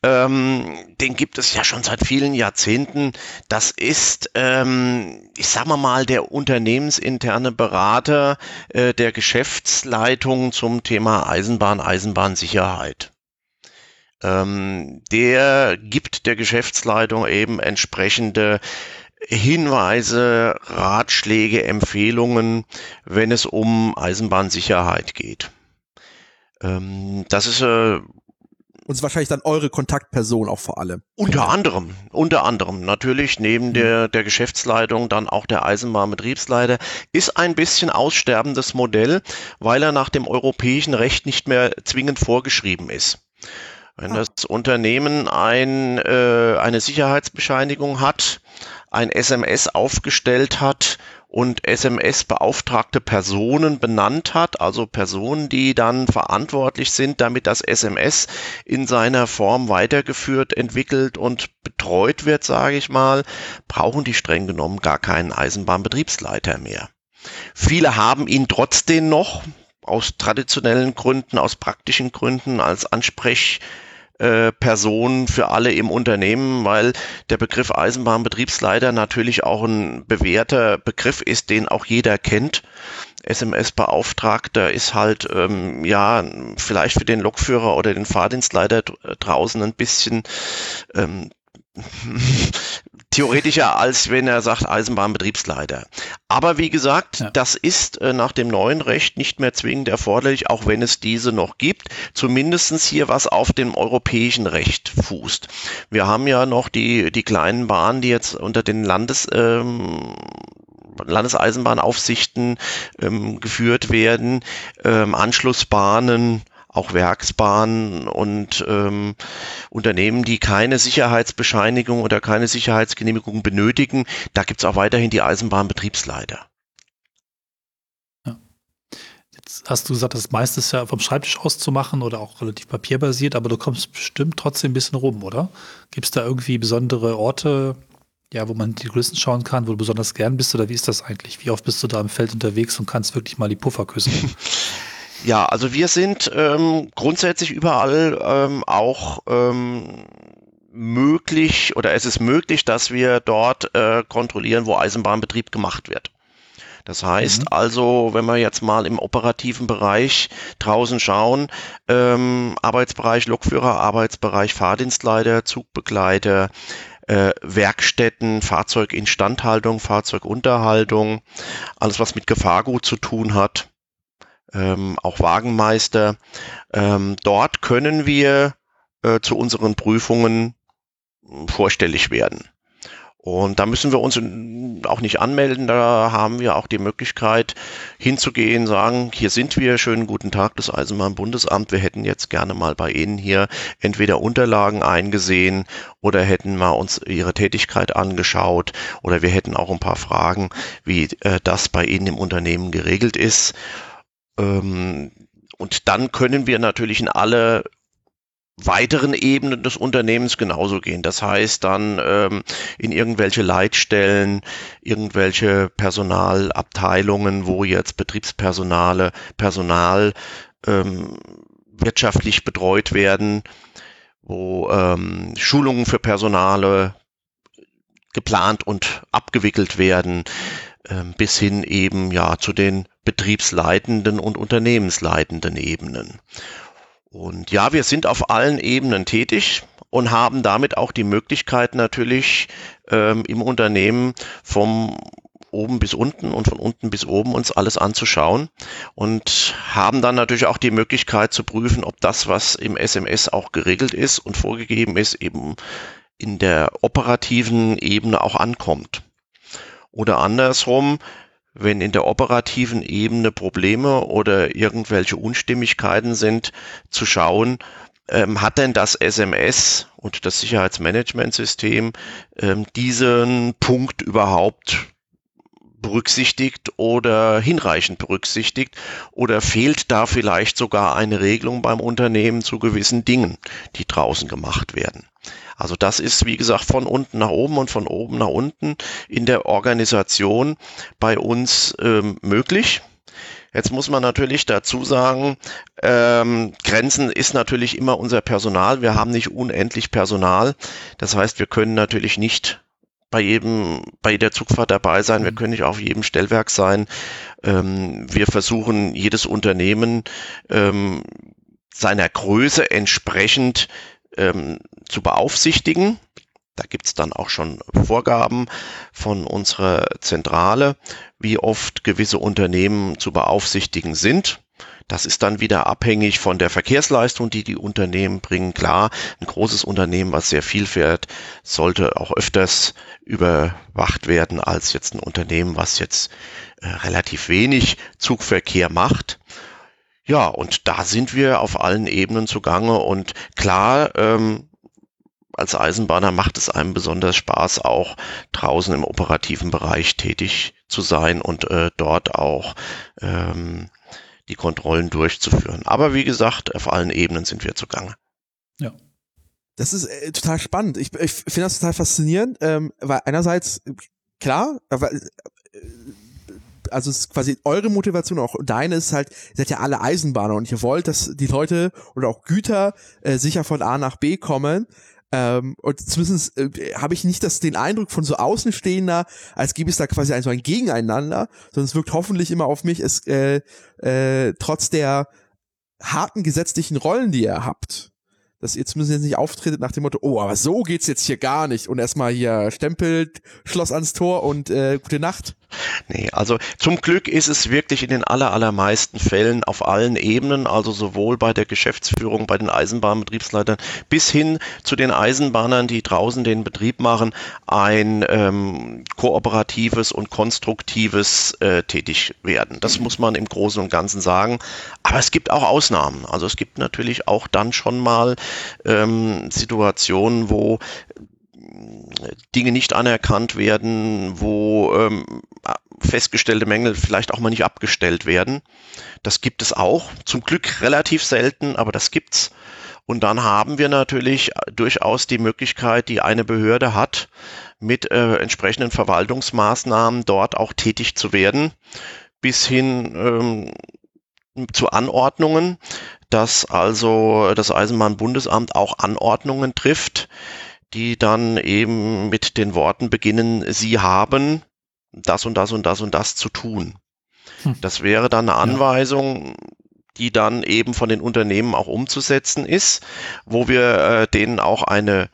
ähm, den gibt es ja schon seit vielen Jahrzehnten. Das ist, ähm, ich sag mal der unternehmensinterne Berater äh, der Geschäftsleitung zum Thema Eisenbahn, Eisenbahnsicherheit. Ähm, der gibt der Geschäftsleitung eben entsprechende Hinweise, Ratschläge, Empfehlungen, wenn es um Eisenbahnsicherheit geht. Ähm, das ist äh,
und wahrscheinlich dann eure Kontaktperson auch vor allem.
Unter anderem, unter anderem. Natürlich neben mhm. der, der Geschäftsleitung dann auch der Eisenbahnbetriebsleiter. Ist ein bisschen aussterbendes Modell, weil er nach dem europäischen Recht nicht mehr zwingend vorgeschrieben ist. Wenn ah. das Unternehmen ein, äh, eine Sicherheitsbescheinigung hat, ein SMS aufgestellt hat und SMS beauftragte Personen benannt hat, also Personen, die dann verantwortlich sind, damit das SMS in seiner Form weitergeführt, entwickelt und betreut wird, sage ich mal, brauchen die streng genommen gar keinen Eisenbahnbetriebsleiter mehr. Viele haben ihn trotzdem noch aus traditionellen Gründen, aus praktischen Gründen als Ansprech äh, Person für alle im Unternehmen, weil der Begriff Eisenbahnbetriebsleiter natürlich auch ein bewährter Begriff ist, den auch jeder kennt. SMS-Beauftragter ist halt ähm, ja vielleicht für den Lokführer oder den Fahrdienstleiter draußen ein bisschen ähm, theoretischer, als wenn er sagt Eisenbahnbetriebsleiter. Aber wie gesagt, ja. das ist äh, nach dem neuen Recht nicht mehr zwingend erforderlich, auch wenn es diese noch gibt. Zumindestens hier was auf dem europäischen Recht fußt. Wir haben ja noch die, die kleinen Bahnen, die jetzt unter den Landes, ähm, Landeseisenbahnaufsichten ähm, geführt werden, ähm, Anschlussbahnen, auch Werksbahnen und ähm, Unternehmen, die keine Sicherheitsbescheinigung oder keine Sicherheitsgenehmigung benötigen. Da gibt es auch weiterhin die Eisenbahnbetriebsleiter.
Jetzt hast du gesagt, das meiste ist ja vom Schreibtisch aus zu machen oder auch relativ papierbasiert, aber du kommst bestimmt trotzdem ein bisschen rum, oder? Gibt es da irgendwie besondere Orte, ja, wo man die Größen schauen kann, wo du besonders gern bist oder wie ist das eigentlich? Wie oft bist du da im Feld unterwegs und kannst wirklich mal die Puffer küssen?
Ja, also wir sind ähm, grundsätzlich überall ähm, auch ähm, möglich oder es ist möglich, dass wir dort äh, kontrollieren, wo Eisenbahnbetrieb gemacht wird. Das heißt mhm. also, wenn wir jetzt mal im operativen Bereich draußen schauen, ähm, Arbeitsbereich Lokführer, Arbeitsbereich Fahrdienstleiter, Zugbegleiter, äh, Werkstätten, Fahrzeuginstandhaltung, Fahrzeugunterhaltung, alles was mit Gefahrgut zu tun hat, ähm, auch Wagenmeister. Ähm, dort können wir äh, zu unseren Prüfungen hm, vorstellig werden. Und da müssen wir uns auch nicht anmelden, da haben wir auch die Möglichkeit hinzugehen, sagen, hier sind wir, schönen guten Tag, das Eisenbahnbundesamt, wir hätten jetzt gerne mal bei Ihnen hier entweder Unterlagen eingesehen oder hätten mal uns Ihre Tätigkeit angeschaut oder wir hätten auch ein paar Fragen, wie äh, das bei Ihnen im Unternehmen geregelt ist. Ähm, und dann können wir natürlich in alle weiteren Ebenen des Unternehmens genauso gehen. Das heißt dann ähm, in irgendwelche Leitstellen, irgendwelche Personalabteilungen, wo jetzt Betriebspersonale, Personal ähm, wirtschaftlich betreut werden, wo ähm, Schulungen für Personale geplant und abgewickelt werden, bis hin eben ja zu den betriebsleitenden und unternehmensleitenden Ebenen. Und ja, wir sind auf allen Ebenen tätig und haben damit auch die Möglichkeit natürlich ähm, im Unternehmen vom oben bis unten und von unten bis oben uns alles anzuschauen und haben dann natürlich auch die Möglichkeit zu prüfen, ob das, was im SMS auch geregelt ist und vorgegeben ist, eben in der operativen Ebene auch ankommt. Oder andersrum, wenn in der operativen Ebene Probleme oder irgendwelche Unstimmigkeiten sind, zu schauen, ähm, hat denn das SMS und das Sicherheitsmanagementsystem ähm, diesen Punkt überhaupt berücksichtigt oder hinreichend berücksichtigt oder fehlt da vielleicht sogar eine Regelung beim Unternehmen zu gewissen Dingen, die draußen gemacht werden. Also das ist, wie gesagt, von unten nach oben und von oben nach unten in der Organisation bei uns ähm, möglich. Jetzt muss man natürlich dazu sagen, ähm, Grenzen ist natürlich immer unser Personal. Wir haben nicht unendlich Personal. Das heißt, wir können natürlich nicht bei jedem, bei jeder Zugfahrt dabei sein. Wir mhm. können nicht auf jedem Stellwerk sein. Ähm, wir versuchen jedes Unternehmen ähm, seiner Größe entsprechend ähm, zu beaufsichtigen. Da gibt's dann auch schon Vorgaben von unserer Zentrale, wie oft gewisse Unternehmen zu beaufsichtigen sind. Das ist dann wieder abhängig von der Verkehrsleistung, die die Unternehmen bringen. Klar, ein großes Unternehmen, was sehr viel fährt, sollte auch öfters überwacht werden als jetzt ein Unternehmen, was jetzt äh, relativ wenig Zugverkehr macht. Ja, und da sind wir auf allen Ebenen zugange und klar, ähm, als Eisenbahner macht es einem besonders Spaß, auch draußen im operativen Bereich tätig zu sein und äh, dort auch ähm, die Kontrollen durchzuführen. Aber wie gesagt, auf allen Ebenen sind wir zugange.
Ja. Das ist äh, total spannend. Ich, ich finde das total faszinierend, ähm, weil einerseits, klar, aber, äh, also es ist quasi eure Motivation, auch deine ist halt, ihr seid ja alle Eisenbahner und ihr wollt, dass die Leute oder auch Güter äh, sicher von A nach B kommen. Ähm, und zumindest äh, habe ich nicht das, den Eindruck von so Außenstehender, als gäbe es da quasi ein, so ein Gegeneinander, sondern es wirkt hoffentlich immer auf mich, es, äh, äh, trotz der harten gesetzlichen Rollen, die ihr habt, dass ihr zumindest jetzt nicht auftretet nach dem Motto, oh, aber so geht's jetzt hier gar nicht und erstmal hier stempelt, Schloss ans Tor und äh, gute Nacht.
Nee, also zum Glück ist es wirklich in den aller, allermeisten Fällen auf allen Ebenen, also sowohl bei der Geschäftsführung, bei den Eisenbahnbetriebsleitern bis hin zu den Eisenbahnern, die draußen den Betrieb machen, ein ähm, kooperatives und konstruktives äh, Tätigwerden. Das muss man im Großen und Ganzen sagen. Aber es gibt auch Ausnahmen. Also es gibt natürlich auch dann schon mal ähm, Situationen, wo Dinge nicht anerkannt werden, wo ähm, festgestellte Mängel vielleicht auch mal nicht abgestellt werden. Das gibt es auch. Zum Glück relativ selten, aber das gibt's. Und dann haben wir natürlich durchaus die Möglichkeit, die eine Behörde hat, mit äh, entsprechenden Verwaltungsmaßnahmen dort auch tätig zu werden, bis hin ähm, zu Anordnungen, dass also das Eisenbahnbundesamt auch Anordnungen trifft, die dann eben mit den Worten beginnen, Sie haben das und das und das und das zu tun. Hm. Das wäre dann eine Anweisung, die dann eben von den Unternehmen auch umzusetzen ist, wo wir äh, denen auch eine,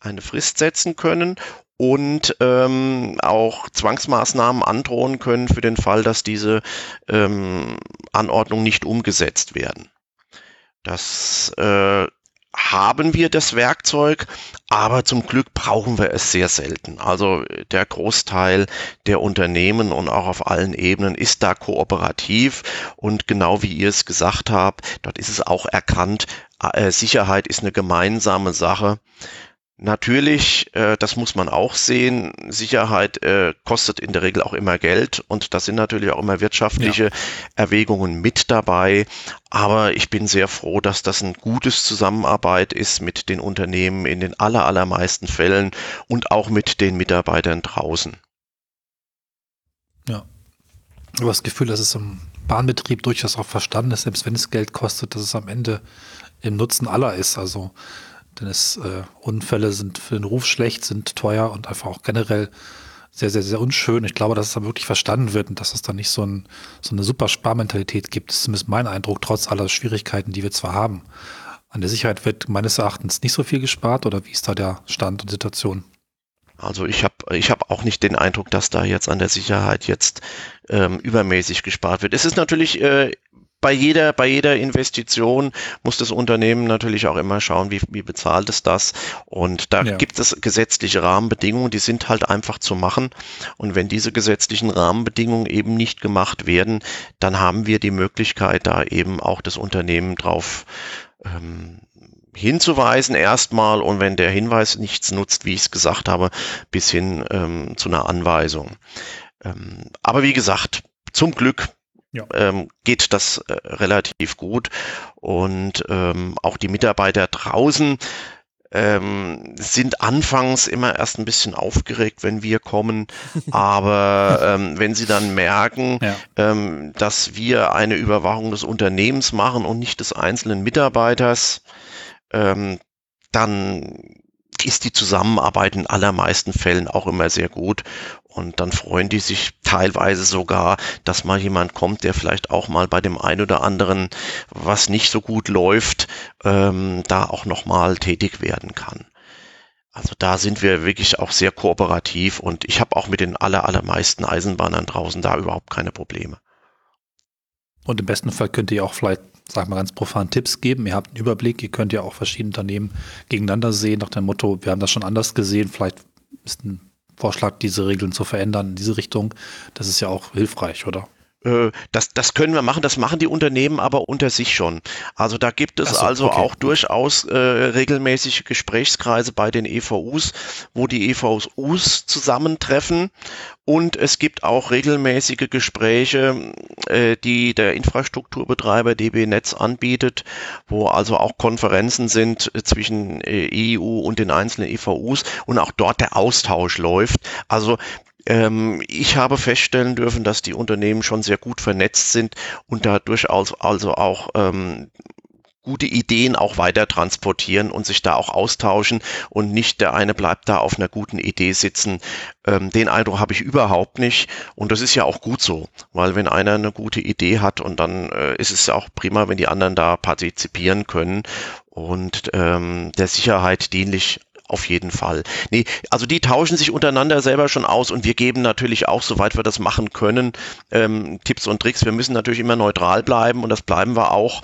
eine Frist setzen können und ähm, auch Zwangsmaßnahmen androhen können für den Fall, dass diese ähm, Anordnungen nicht umgesetzt werden. Das äh, haben wir das Werkzeug, aber zum Glück brauchen wir es sehr selten. Also der Großteil der Unternehmen und auch auf allen Ebenen ist da kooperativ und genau wie ihr es gesagt habt, dort ist es auch erkannt, äh, Sicherheit ist eine gemeinsame Sache. Natürlich, äh, das muss man auch sehen, Sicherheit äh, kostet in der Regel auch immer Geld und da sind natürlich auch immer wirtschaftliche ja. Erwägungen mit dabei. Aber ich bin sehr froh, dass das ein gutes Zusammenarbeit ist mit den Unternehmen in den aller, allermeisten Fällen und auch mit den Mitarbeitern draußen.
Ja. Du hast das Gefühl, dass es im Bahnbetrieb durchaus auch verstanden ist, selbst wenn es Geld kostet, dass es am Ende im Nutzen aller ist. Also denn es, äh, Unfälle sind für den Ruf schlecht, sind teuer und einfach auch generell sehr, sehr, sehr unschön. Ich glaube, dass es dann wirklich verstanden wird und dass es dann nicht so, ein, so eine super Sparmentalität gibt. Das ist zumindest mein Eindruck, trotz aller Schwierigkeiten, die wir zwar haben. An der Sicherheit wird meines Erachtens nicht so viel gespart oder wie ist da der Stand und Situation?
Also ich habe ich hab auch nicht den Eindruck, dass da jetzt an der Sicherheit jetzt ähm, übermäßig gespart wird. Es ist natürlich äh, bei jeder, bei jeder Investition muss das Unternehmen natürlich auch immer schauen, wie, wie bezahlt es das. Und da ja. gibt es gesetzliche Rahmenbedingungen, die sind halt einfach zu machen. Und wenn diese gesetzlichen Rahmenbedingungen eben nicht gemacht werden, dann haben wir die Möglichkeit, da eben auch das Unternehmen drauf ähm, hinzuweisen erstmal und wenn der Hinweis nichts nutzt, wie ich es gesagt habe, bis hin ähm, zu einer Anweisung. Ähm, aber wie gesagt, zum Glück ja. ähm, geht das äh, relativ gut. Und ähm, auch die Mitarbeiter draußen ähm, sind anfangs immer erst ein bisschen aufgeregt, wenn wir kommen, aber ähm, wenn sie dann merken, ja. ähm, dass wir eine Überwachung des Unternehmens machen und nicht des einzelnen Mitarbeiters, ähm, dann ist die Zusammenarbeit in allermeisten Fällen auch immer sehr gut und dann freuen die sich teilweise sogar, dass mal jemand kommt, der vielleicht auch mal bei dem einen oder anderen, was nicht so gut läuft, ähm, da auch nochmal tätig werden kann. Also da sind wir wirklich auch sehr kooperativ und ich habe auch mit den aller, allermeisten Eisenbahnern draußen da überhaupt keine Probleme.
Und im besten Fall könnt ihr auch vielleicht, sag mal ganz profan, Tipps geben. Ihr habt einen Überblick, ihr könnt ja auch verschiedene Unternehmen gegeneinander sehen, nach dem Motto, wir haben das schon anders gesehen, vielleicht ist ein Vorschlag, diese Regeln zu verändern in diese Richtung. Das ist ja auch hilfreich, oder?
Äh, das, das können wir machen, das machen die Unternehmen aber unter sich schon. Also da gibt es so, also okay. auch durchaus äh, regelmäßige Gesprächskreise bei den EVUs, wo die EVUs zusammentreffen und es gibt auch regelmäßige Gespräche, äh, die der Infrastrukturbetreiber DB Netz anbietet, wo also auch Konferenzen sind äh, zwischen äh, EU und den einzelnen EVUs und auch dort der Austausch läuft. Also ich habe feststellen dürfen, dass die Unternehmen schon sehr gut vernetzt sind und da durchaus also auch ähm, gute Ideen auch weiter transportieren und sich da auch austauschen und nicht der eine bleibt da auf einer guten Idee sitzen. Ähm, den Eindruck habe ich überhaupt nicht und das ist ja auch gut so, weil wenn einer eine gute Idee hat und dann äh, ist es auch prima, wenn die anderen da partizipieren können und ähm, der Sicherheit dienlich auf jeden Fall. Nee, also die tauschen sich untereinander selber schon aus und wir geben natürlich auch, soweit wir das machen können, ähm, Tipps und Tricks. Wir müssen natürlich immer neutral bleiben und das bleiben wir auch.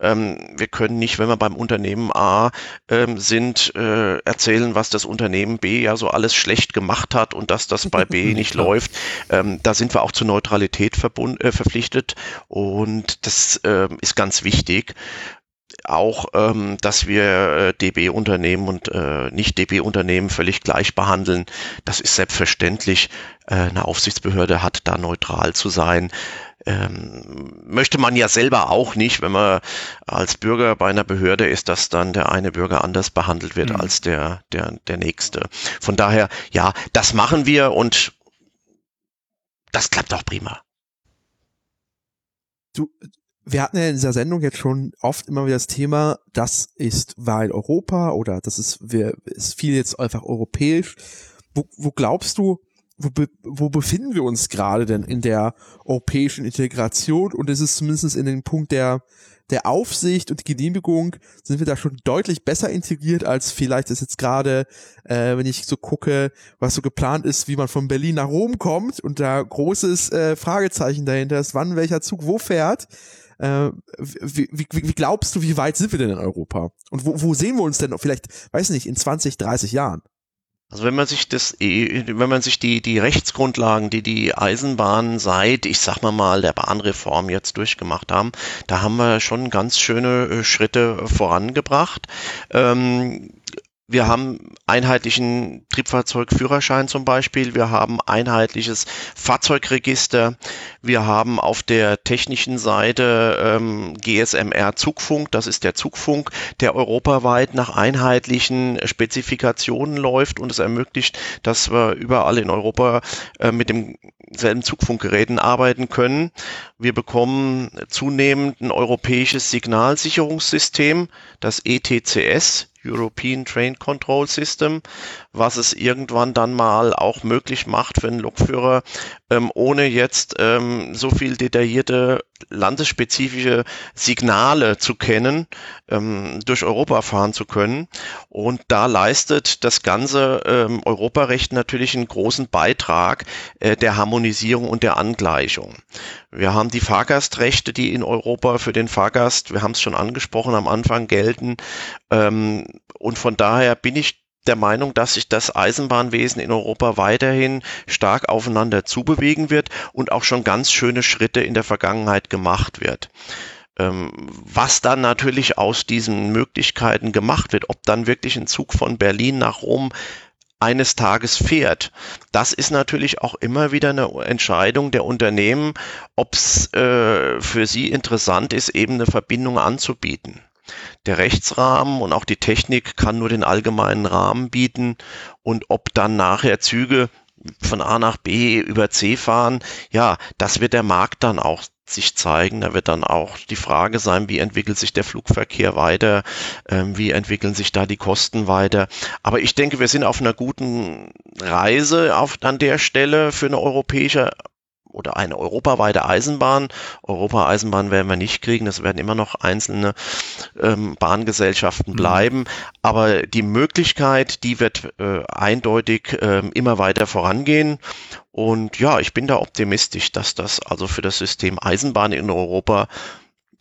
Ähm, wir können nicht, wenn wir beim Unternehmen A ähm, sind, äh, erzählen, was das Unternehmen B ja so alles schlecht gemacht hat und dass das bei B nicht läuft. Ähm, da sind wir auch zur Neutralität äh, verpflichtet und das äh, ist ganz wichtig auch, ähm, dass wir äh, DB-Unternehmen und äh, Nicht-DB-Unternehmen völlig gleich behandeln. Das ist selbstverständlich. Äh, eine Aufsichtsbehörde hat da neutral zu sein. Ähm, möchte man ja selber auch nicht, wenn man als Bürger bei einer Behörde ist, dass dann der eine Bürger anders behandelt wird mhm. als der, der, der nächste. Von daher, ja, das machen wir und das klappt auch prima.
Wir hatten ja in dieser Sendung jetzt schon oft immer wieder das Thema, das ist weil Europa oder das ist, wir, ist viel jetzt einfach europäisch. Wo, wo glaubst du, wo, be, wo befinden wir uns gerade denn in der europäischen Integration? Und ist es zumindest in den Punkt der, der Aufsicht und Genehmigung, sind wir da schon deutlich besser integriert, als vielleicht ist jetzt gerade, äh, wenn ich so gucke, was so geplant ist, wie man von Berlin nach Rom kommt und da großes äh, Fragezeichen dahinter ist, wann welcher Zug wo fährt. Äh, wie, wie, wie glaubst du, wie weit sind wir denn in Europa? Und wo, wo sehen wir uns denn vielleicht, weiß nicht, in 20, 30 Jahren?
Also wenn man sich das, wenn man sich die, die Rechtsgrundlagen, die die Eisenbahnen seit, ich sag mal mal, der Bahnreform jetzt durchgemacht haben, da haben wir schon ganz schöne äh, Schritte vorangebracht. Ähm, wir haben einheitlichen Triebfahrzeugführerschein zum Beispiel. Wir haben einheitliches Fahrzeugregister. Wir haben auf der technischen Seite ähm, GSMR Zugfunk. Das ist der Zugfunk, der europaweit nach einheitlichen Spezifikationen läuft und es ermöglicht, dass wir überall in Europa äh, mit demselben Zugfunkgeräten arbeiten können. Wir bekommen zunehmend ein europäisches Signalsicherungssystem, das ETCS. European Train Control System, was es irgendwann dann mal auch möglich macht für einen Lokführer, ähm, ohne jetzt ähm, so viel detaillierte landesspezifische Signale zu kennen, ähm, durch Europa fahren zu können. Und da leistet das ganze ähm, Europarecht natürlich einen großen Beitrag äh, der Harmonisierung und der Angleichung. Wir haben die Fahrgastrechte, die in Europa für den Fahrgast, wir haben es schon angesprochen, am Anfang gelten. Ähm, und von daher bin ich der Meinung, dass sich das Eisenbahnwesen in Europa weiterhin stark aufeinander zubewegen wird und auch schon ganz schöne Schritte in der Vergangenheit gemacht wird. Ähm, was dann natürlich aus diesen Möglichkeiten gemacht wird, ob dann wirklich ein Zug von Berlin nach Rom eines Tages fährt. Das ist natürlich auch immer wieder eine Entscheidung der Unternehmen, ob es äh, für sie interessant ist, eben eine Verbindung anzubieten. Der Rechtsrahmen und auch die Technik kann nur den allgemeinen Rahmen bieten und ob dann nachher Züge von A nach B über C fahren, ja, das wird der Markt dann auch sich zeigen. Da wird dann auch die Frage sein, wie entwickelt sich der Flugverkehr weiter, ähm, wie entwickeln sich da die Kosten weiter. Aber ich denke, wir sind auf einer guten Reise auf, an der Stelle für eine europäische oder eine europaweite Eisenbahn. Europa-Eisenbahn werden wir nicht kriegen, das werden immer noch einzelne ähm, Bahngesellschaften mhm. bleiben. Mhm. Aber die Möglichkeit, die wird äh, eindeutig äh, immer weiter vorangehen. Und ja, ich bin da optimistisch, dass das also für das System Eisenbahn in Europa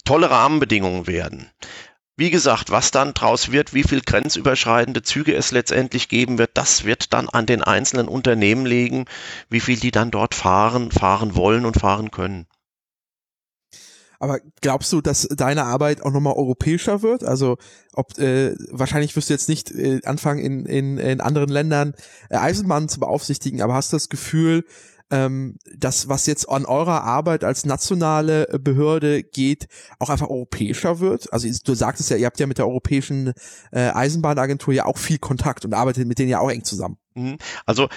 tolle Rahmenbedingungen werden. Wie gesagt, was dann draus wird, wie viel grenzüberschreitende Züge es letztendlich geben wird, das wird dann an den einzelnen Unternehmen liegen, wie viel die dann dort fahren, fahren wollen und fahren können.
Aber glaubst du, dass deine Arbeit auch nochmal europäischer wird? Also ob äh, wahrscheinlich wirst du jetzt nicht äh, anfangen in, in, in anderen Ländern äh, Eisenbahnen zu beaufsichtigen, aber hast du das Gefühl, ähm, das, was jetzt an eurer Arbeit als nationale Behörde geht, auch einfach europäischer wird? Also du sagtest ja, ihr habt ja mit der Europäischen äh, Eisenbahnagentur ja auch viel Kontakt und arbeitet mit denen ja auch eng zusammen.
Mhm. Also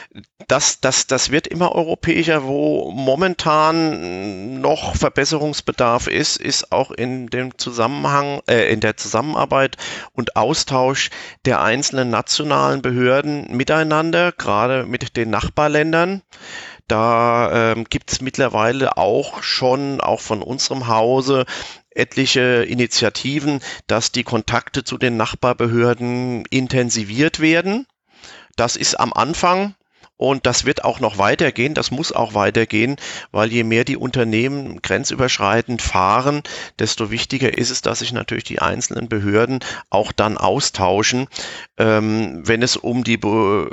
das, das, das wird immer europäischer, wo momentan noch Verbesserungsbedarf ist, ist auch in dem Zusammenhang, äh, in der Zusammenarbeit und Austausch der einzelnen nationalen Behörden miteinander, gerade mit den Nachbarländern. Da ähm, gibt es mittlerweile auch schon, auch von unserem Hause, etliche Initiativen, dass die Kontakte zu den Nachbarbehörden intensiviert werden. Das ist am Anfang und das wird auch noch weitergehen, das muss auch weitergehen, weil je mehr die Unternehmen grenzüberschreitend fahren, desto wichtiger ist es, dass sich natürlich die einzelnen Behörden auch dann austauschen, ähm, wenn es um die Be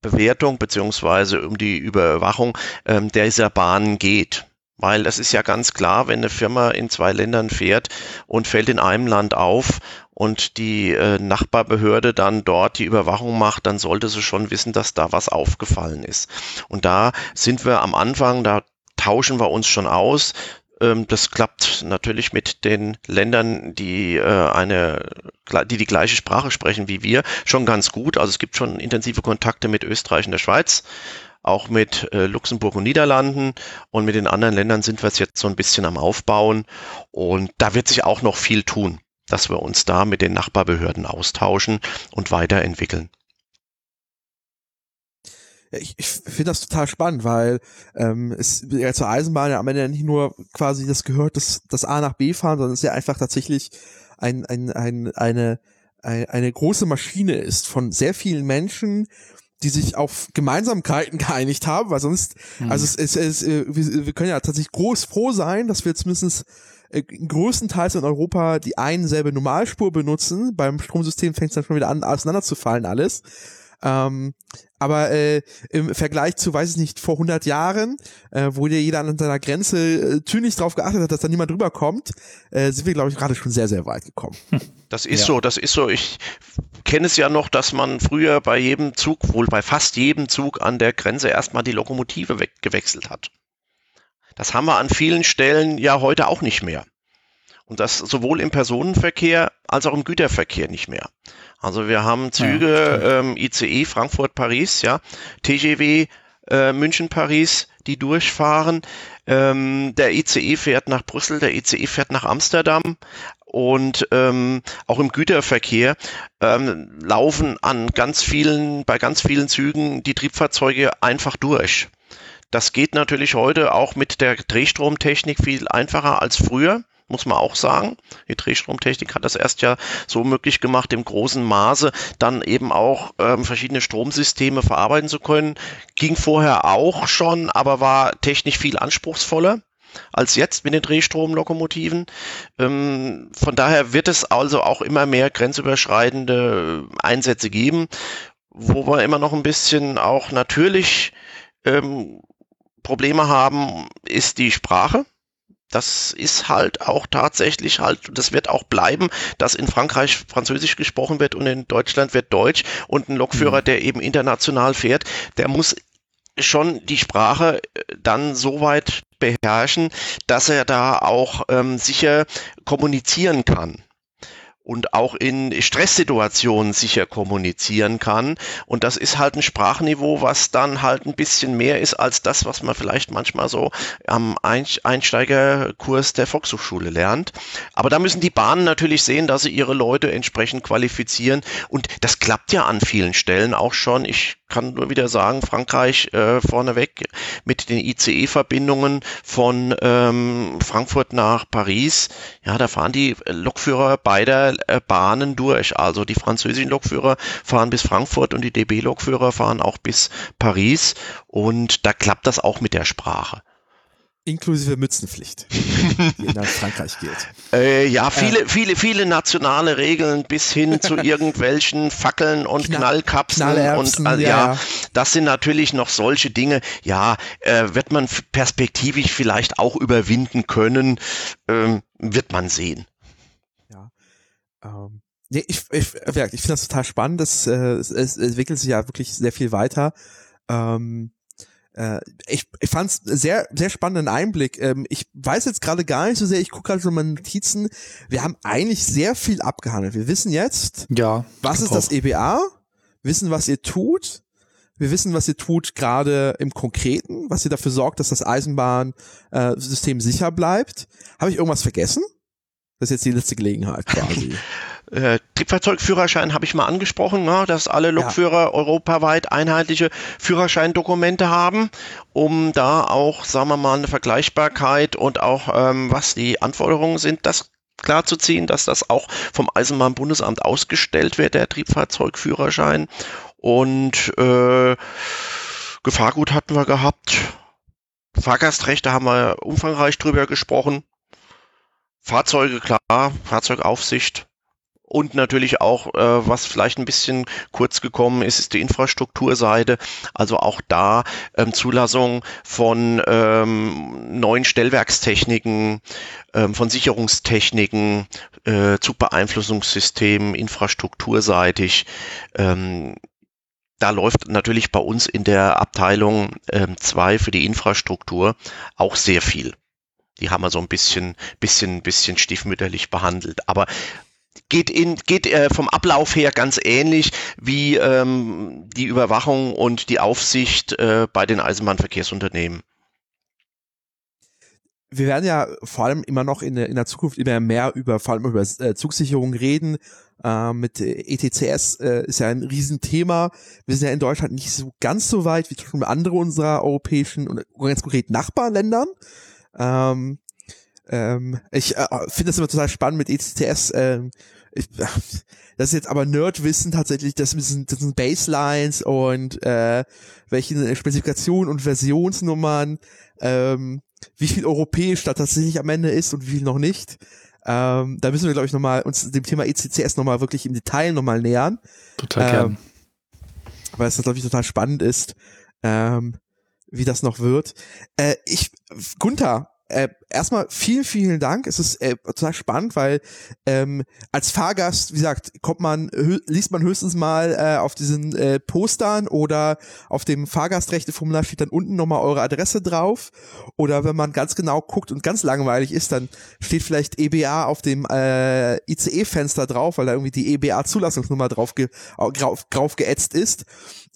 Bewertung beziehungsweise um die Überwachung ähm, dieser Bahnen geht. Weil das ist ja ganz klar, wenn eine Firma in zwei Ländern fährt und fällt in einem Land auf und die äh, Nachbarbehörde dann dort die Überwachung macht, dann sollte sie schon wissen, dass da was aufgefallen ist. Und da sind wir am Anfang, da tauschen wir uns schon aus. Ähm, das klappt natürlich mit den Ländern, die äh, eine, die die gleiche Sprache sprechen wie wir, schon ganz gut. Also es gibt schon intensive Kontakte mit Österreich und der Schweiz auch mit äh, Luxemburg und Niederlanden und mit den anderen Ländern sind wir es jetzt so ein bisschen am Aufbauen und da wird sich auch noch viel tun, dass wir uns da mit den Nachbarbehörden austauschen und weiterentwickeln.
Ich, ich finde das total spannend, weil ähm, es ja zur Eisenbahn ja am Ende nicht nur quasi das gehört, das, das A nach B fahren, sondern es ist ja einfach tatsächlich ein, ein, ein, eine, eine, eine große Maschine ist von sehr vielen Menschen, die sich auf Gemeinsamkeiten geeinigt haben, weil sonst, mhm. also es, es, es, äh, wir, wir können ja tatsächlich groß froh sein, dass wir zumindest äh, größtenteils in Europa die einen selbe Normalspur benutzen. Beim Stromsystem fängt es dann schon wieder an, auseinanderzufallen alles. Ähm, aber äh, im Vergleich zu, weiß ich nicht, vor 100 Jahren, äh, wo dir jeder an seiner Grenze äh, tünlich drauf geachtet hat, dass da niemand drüber kommt, äh, sind wir, glaube ich, gerade schon sehr, sehr weit gekommen.
Das ist ja. so, das ist so. Ich kenne es ja noch, dass man früher bei jedem Zug, wohl bei fast jedem Zug an der Grenze erstmal die Lokomotive weggewechselt hat. Das haben wir an vielen Stellen ja heute auch nicht mehr. Und das sowohl im Personenverkehr als auch im Güterverkehr nicht mehr. Also wir haben Züge ja, ähm, ICE Frankfurt-Paris, ja, TGW äh, München-Paris, die durchfahren. Ähm, der ICE fährt nach Brüssel, der ICE fährt nach Amsterdam und ähm, auch im Güterverkehr ähm, laufen an ganz vielen, bei ganz vielen Zügen die Triebfahrzeuge einfach durch. Das geht natürlich heute auch mit der Drehstromtechnik viel einfacher als früher muss man auch sagen. Die Drehstromtechnik hat das erst ja so möglich gemacht, im großen Maße dann eben auch ähm, verschiedene Stromsysteme verarbeiten zu können. Ging vorher auch schon, aber war technisch viel anspruchsvoller als jetzt mit den Drehstromlokomotiven. Ähm, von daher wird es also auch immer mehr grenzüberschreitende Einsätze geben, wo wir immer noch ein bisschen auch natürlich ähm, Probleme haben, ist die Sprache das ist halt auch tatsächlich halt, das wird auch bleiben, dass in Frankreich Französisch gesprochen wird und in Deutschland wird Deutsch und ein Lokführer, mhm. der eben international fährt, der muss schon die Sprache äh, dann so weit beherrschen, dass er da auch ähm, sicher kommunizieren kann und auch in Stresssituationen sicher kommunizieren kann. Und das ist halt ein Sprachniveau, was dann halt ein bisschen mehr ist als das, was man vielleicht manchmal so am Einsteigerkurs der Volkshochschule lernt. Aber da müssen die Bahnen natürlich sehen, dass sie ihre Leute entsprechend qualifizieren. Und das klappt ja an vielen Stellen auch schon. Ich kann nur wieder sagen, Frankreich äh, vorneweg mit den ICE-Verbindungen von ähm, Frankfurt nach Paris. Ja, da fahren die Lokführer beider äh, Bahnen durch. Also die französischen Lokführer fahren bis Frankfurt und die DB-Lokführer fahren auch bis Paris. Und da klappt das auch mit der Sprache.
Inklusive Mützenpflicht, die in Frankreich gilt.
Äh, ja, viele, äh, viele, viele nationale Regeln bis hin zu irgendwelchen Fackeln und Knall, Knallkapseln und äh, ja, ja, das sind natürlich noch solche Dinge. Ja, äh, wird man perspektivisch vielleicht auch überwinden können, ähm, wird man sehen.
Ja. Ähm. Nee, ich, ich, ich finde das total spannend. Das, äh, es, es entwickelt sich ja wirklich sehr viel weiter. Ähm, Äh, ich ich fand es sehr, sehr spannenden Einblick. Ähm, ich weiß jetzt gerade gar nicht so sehr, ich gucke gerade schon meine Notizen. Wir haben eigentlich sehr viel abgehandelt. Wir wissen jetzt,
ja,
was ist das EBA, wissen, was ihr tut. Wir wissen, was ihr tut, gerade im Konkreten, was ihr dafür sorgt, dass das Eisenbahnsystem äh, sicher bleibt. Habe ich irgendwas vergessen? Das ist jetzt die letzte Gelegenheit quasi.
Äh, Triebfahrzeugführerschein habe ich mal angesprochen, ne, dass alle Lokführer ja. europaweit einheitliche Führerscheindokumente haben, um da auch, sagen wir mal, eine Vergleichbarkeit und auch ähm, was die Anforderungen sind, das klarzuziehen, dass das auch vom Eisenbahnbundesamt ausgestellt wird, der Triebfahrzeugführerschein. Und äh, Gefahrgut hatten wir gehabt. Fahrgastrechte haben wir umfangreich drüber gesprochen. Fahrzeuge, klar, Fahrzeugaufsicht und natürlich auch, äh, was vielleicht ein bisschen kurz gekommen ist, ist die Infrastrukturseite. Also auch da ähm, Zulassung von ähm, neuen Stellwerkstechniken, ähm, von Sicherungstechniken, äh, Zugbeeinflussungssystemen, infrastrukturseitig. Ähm, da läuft natürlich bei uns in der Abteilung 2 ähm, für die Infrastruktur auch sehr viel. Die haben wir so ein bisschen, bisschen, bisschen stiefmütterlich behandelt. Aber geht in geht äh, vom Ablauf her ganz ähnlich wie ähm, die Überwachung und die Aufsicht äh, bei den Eisenbahnverkehrsunternehmen.
Wir werden ja vor allem immer noch in, in der Zukunft immer mehr über vor allem über äh, Zugsicherung reden. Äh, mit ETCS äh, ist ja ein Riesenthema. Wir sind ja in Deutschland nicht so ganz so weit wie schon andere unserer europäischen und ganz konkret Nachbarländern. Ähm, ähm, ich äh, finde das immer total spannend mit ECTS. Ähm, ich, das ist jetzt aber Nerdwissen tatsächlich, das sind, das sind Baselines und äh, welche Spezifikationen und Versionsnummern, ähm, wie viel europäisch da tatsächlich am Ende ist und wie viel noch nicht. Ähm, da müssen wir, glaube ich, nochmal uns dem Thema ECCS nochmal wirklich im Detail nochmal nähern.
Total ähm, gern.
Weil es, glaube ich, total spannend ist, ähm, wie das noch wird. Äh, ich, Gunther, äh, erstmal vielen, vielen Dank. Es ist äh, total spannend, weil ähm, als Fahrgast, wie gesagt, kommt man, liest man höchstens mal äh, auf diesen äh, Postern oder auf dem Fahrgastrechteformular steht dann unten nochmal eure Adresse drauf. Oder wenn man ganz genau guckt und ganz langweilig ist, dann steht vielleicht EBA auf dem äh, ICE-Fenster drauf, weil da irgendwie die EBA-Zulassungsnummer drauf, ge drauf, geätzt ist.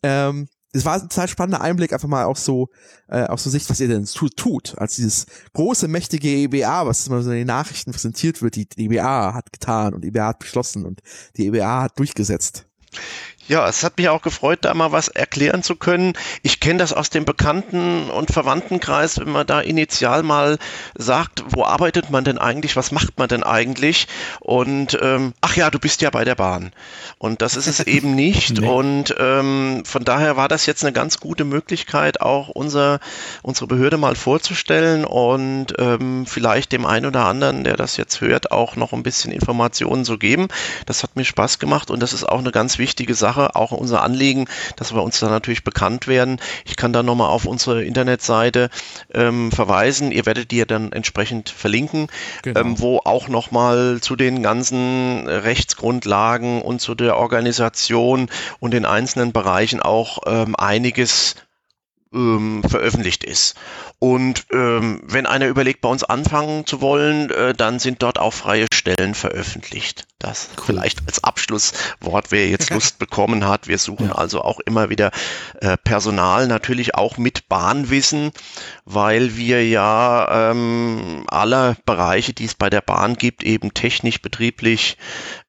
Ähm, es war ein total spannender Einblick, einfach mal auch so, äh, auch so Sicht, was ihr denn tut, tut, als dieses große, mächtige EBA, was immer so in den Nachrichten präsentiert wird, die, die EBA hat getan und EBA hat beschlossen und die EBA hat durchgesetzt.
Ja, es hat mich auch gefreut, da mal was erklären zu können. Ich kenne das aus dem Bekannten- und Verwandtenkreis, wenn man da initial mal sagt, wo arbeitet man denn eigentlich, was macht man denn eigentlich? Und ähm, ach ja, du bist ja bei der Bahn. Und das ist es eben nicht. Nee. Und ähm, von daher war das jetzt eine ganz gute Möglichkeit, auch unser, unsere Behörde mal vorzustellen und ähm, vielleicht dem einen oder anderen, der das jetzt hört, auch noch ein bisschen Informationen zu geben. Das hat mir Spaß gemacht und das ist auch eine ganz wichtige Sache Sache, auch unser Anliegen, dass wir uns da natürlich bekannt werden. Ich kann da nochmal auf unsere Internetseite ähm, verweisen. Ihr werdet die ja dann entsprechend verlinken, genau. ähm, wo auch nochmal zu den ganzen Rechtsgrundlagen und zu der Organisation und den einzelnen Bereichen auch ähm, einiges ähm, veröffentlicht ist. Und ähm, wenn einer überlegt, bei uns anfangen zu wollen, äh, dann sind dort auch freie Stellen veröffentlicht. Das cool. vielleicht als Abschlusswort, wer jetzt Lust bekommen hat. Wir suchen ja. also auch immer wieder äh, Personal, natürlich auch mit Bahnwissen, weil wir ja ähm, alle Bereiche, die es bei der Bahn gibt, eben technisch, betrieblich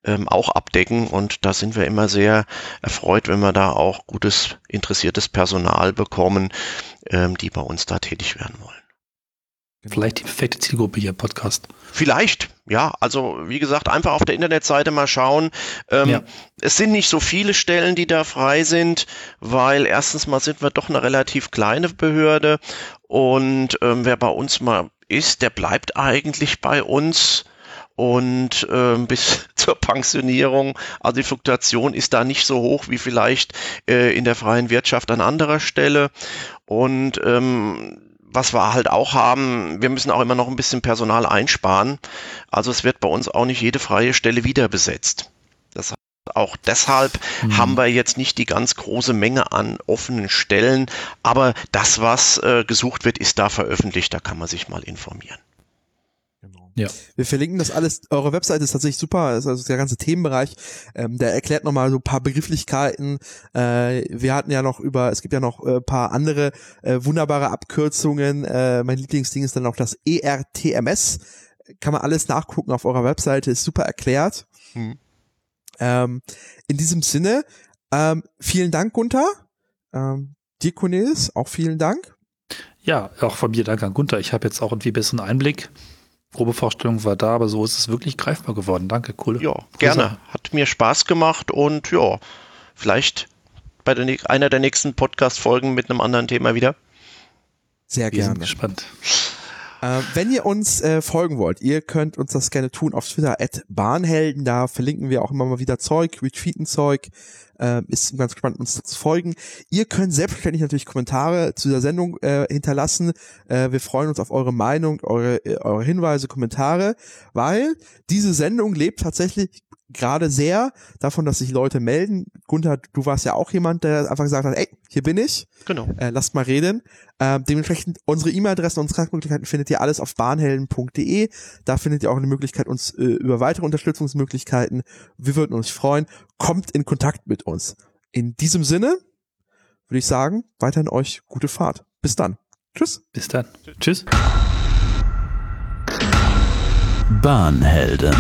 ähm, auch abdecken. Und da sind wir immer sehr erfreut, wenn wir da auch gutes, interessiertes Personal bekommen, ähm, die bei uns da tätig werden wollen.
Genau. Vielleicht die perfekte Zielgruppe hier, Podcast.
Vielleicht, ja. Also wie gesagt, einfach auf der Internetseite mal schauen. Ähm, ja. Es sind nicht so viele Stellen, die da frei sind, weil erstens mal sind wir doch eine relativ kleine Behörde und ähm, wer bei uns mal ist, der bleibt eigentlich bei uns und äh, bis zur Pensionierung. Also die Fluktuation ist da nicht so hoch wie vielleicht äh, in der freien Wirtschaft an anderer Stelle. Und ähm, was wir halt auch haben, wir müssen auch immer noch ein bisschen Personal einsparen. Also es wird bei uns auch nicht jede freie Stelle wieder besetzt. Das Auch deshalb mhm. haben wir jetzt nicht die ganz große Menge an offenen Stellen, aber das, was äh, gesucht wird, ist da veröffentlicht, da kann man sich mal informieren.
Ja. Wir verlinken das alles. Eure Webseite ist tatsächlich super, also der ganze Themenbereich. Ähm, der erklärt nochmal so ein paar Begrifflichkeiten. Äh, wir hatten ja noch über, es gibt ja noch äh, paar andere äh, wunderbare Abkürzungen. Äh, mein Lieblingsding ist dann auch das ERTMS. Kann man alles nachgucken auf eurer Webseite, ist super erklärt. Hm. Ähm, in diesem Sinne, ähm, vielen Dank, Gunther. Ähm, dir, Cornelis, auch vielen Dank.
Ja, auch von mir Dank an Gunther. Ich habe jetzt auch irgendwie besseren Einblick. Probevorstellung war da, aber so ist es wirklich greifbar geworden. Danke, cool.
Ja, gerne. Hat mir Spaß gemacht und ja, vielleicht bei der, einer der nächsten Podcast-Folgen mit einem anderen Thema wieder.
Sehr gerne. Wir sind
gespannt.
Äh, wenn ihr uns äh, folgen wollt, ihr könnt uns das gerne tun auf Twitter at Bahnhelden. Da verlinken wir auch immer mal wieder Zeug, retweeten Zeug. Äh, ist ganz gespannt, uns zu folgen. Ihr könnt selbstverständlich natürlich Kommentare zu der Sendung äh, hinterlassen. Äh, wir freuen uns auf eure Meinung, eure, äh, eure Hinweise, Kommentare, weil diese Sendung lebt tatsächlich gerade sehr davon, dass sich Leute melden. Gunther, du warst ja auch jemand, der einfach gesagt hat, ey, hier bin ich.
Genau.
Äh, lasst mal reden. Äh, dementsprechend unsere E-Mail-Adressen, unsere Kontaktmöglichkeiten findet ihr alles auf bahnhelden.de. Da findet ihr auch eine Möglichkeit, uns äh, über weitere Unterstützungsmöglichkeiten. Wir würden uns freuen. Kommt in Kontakt mit uns. In diesem Sinne würde ich sagen, weiterhin euch gute Fahrt. Bis dann. Tschüss.
Bis dann. Tschüss.
Bahnhelden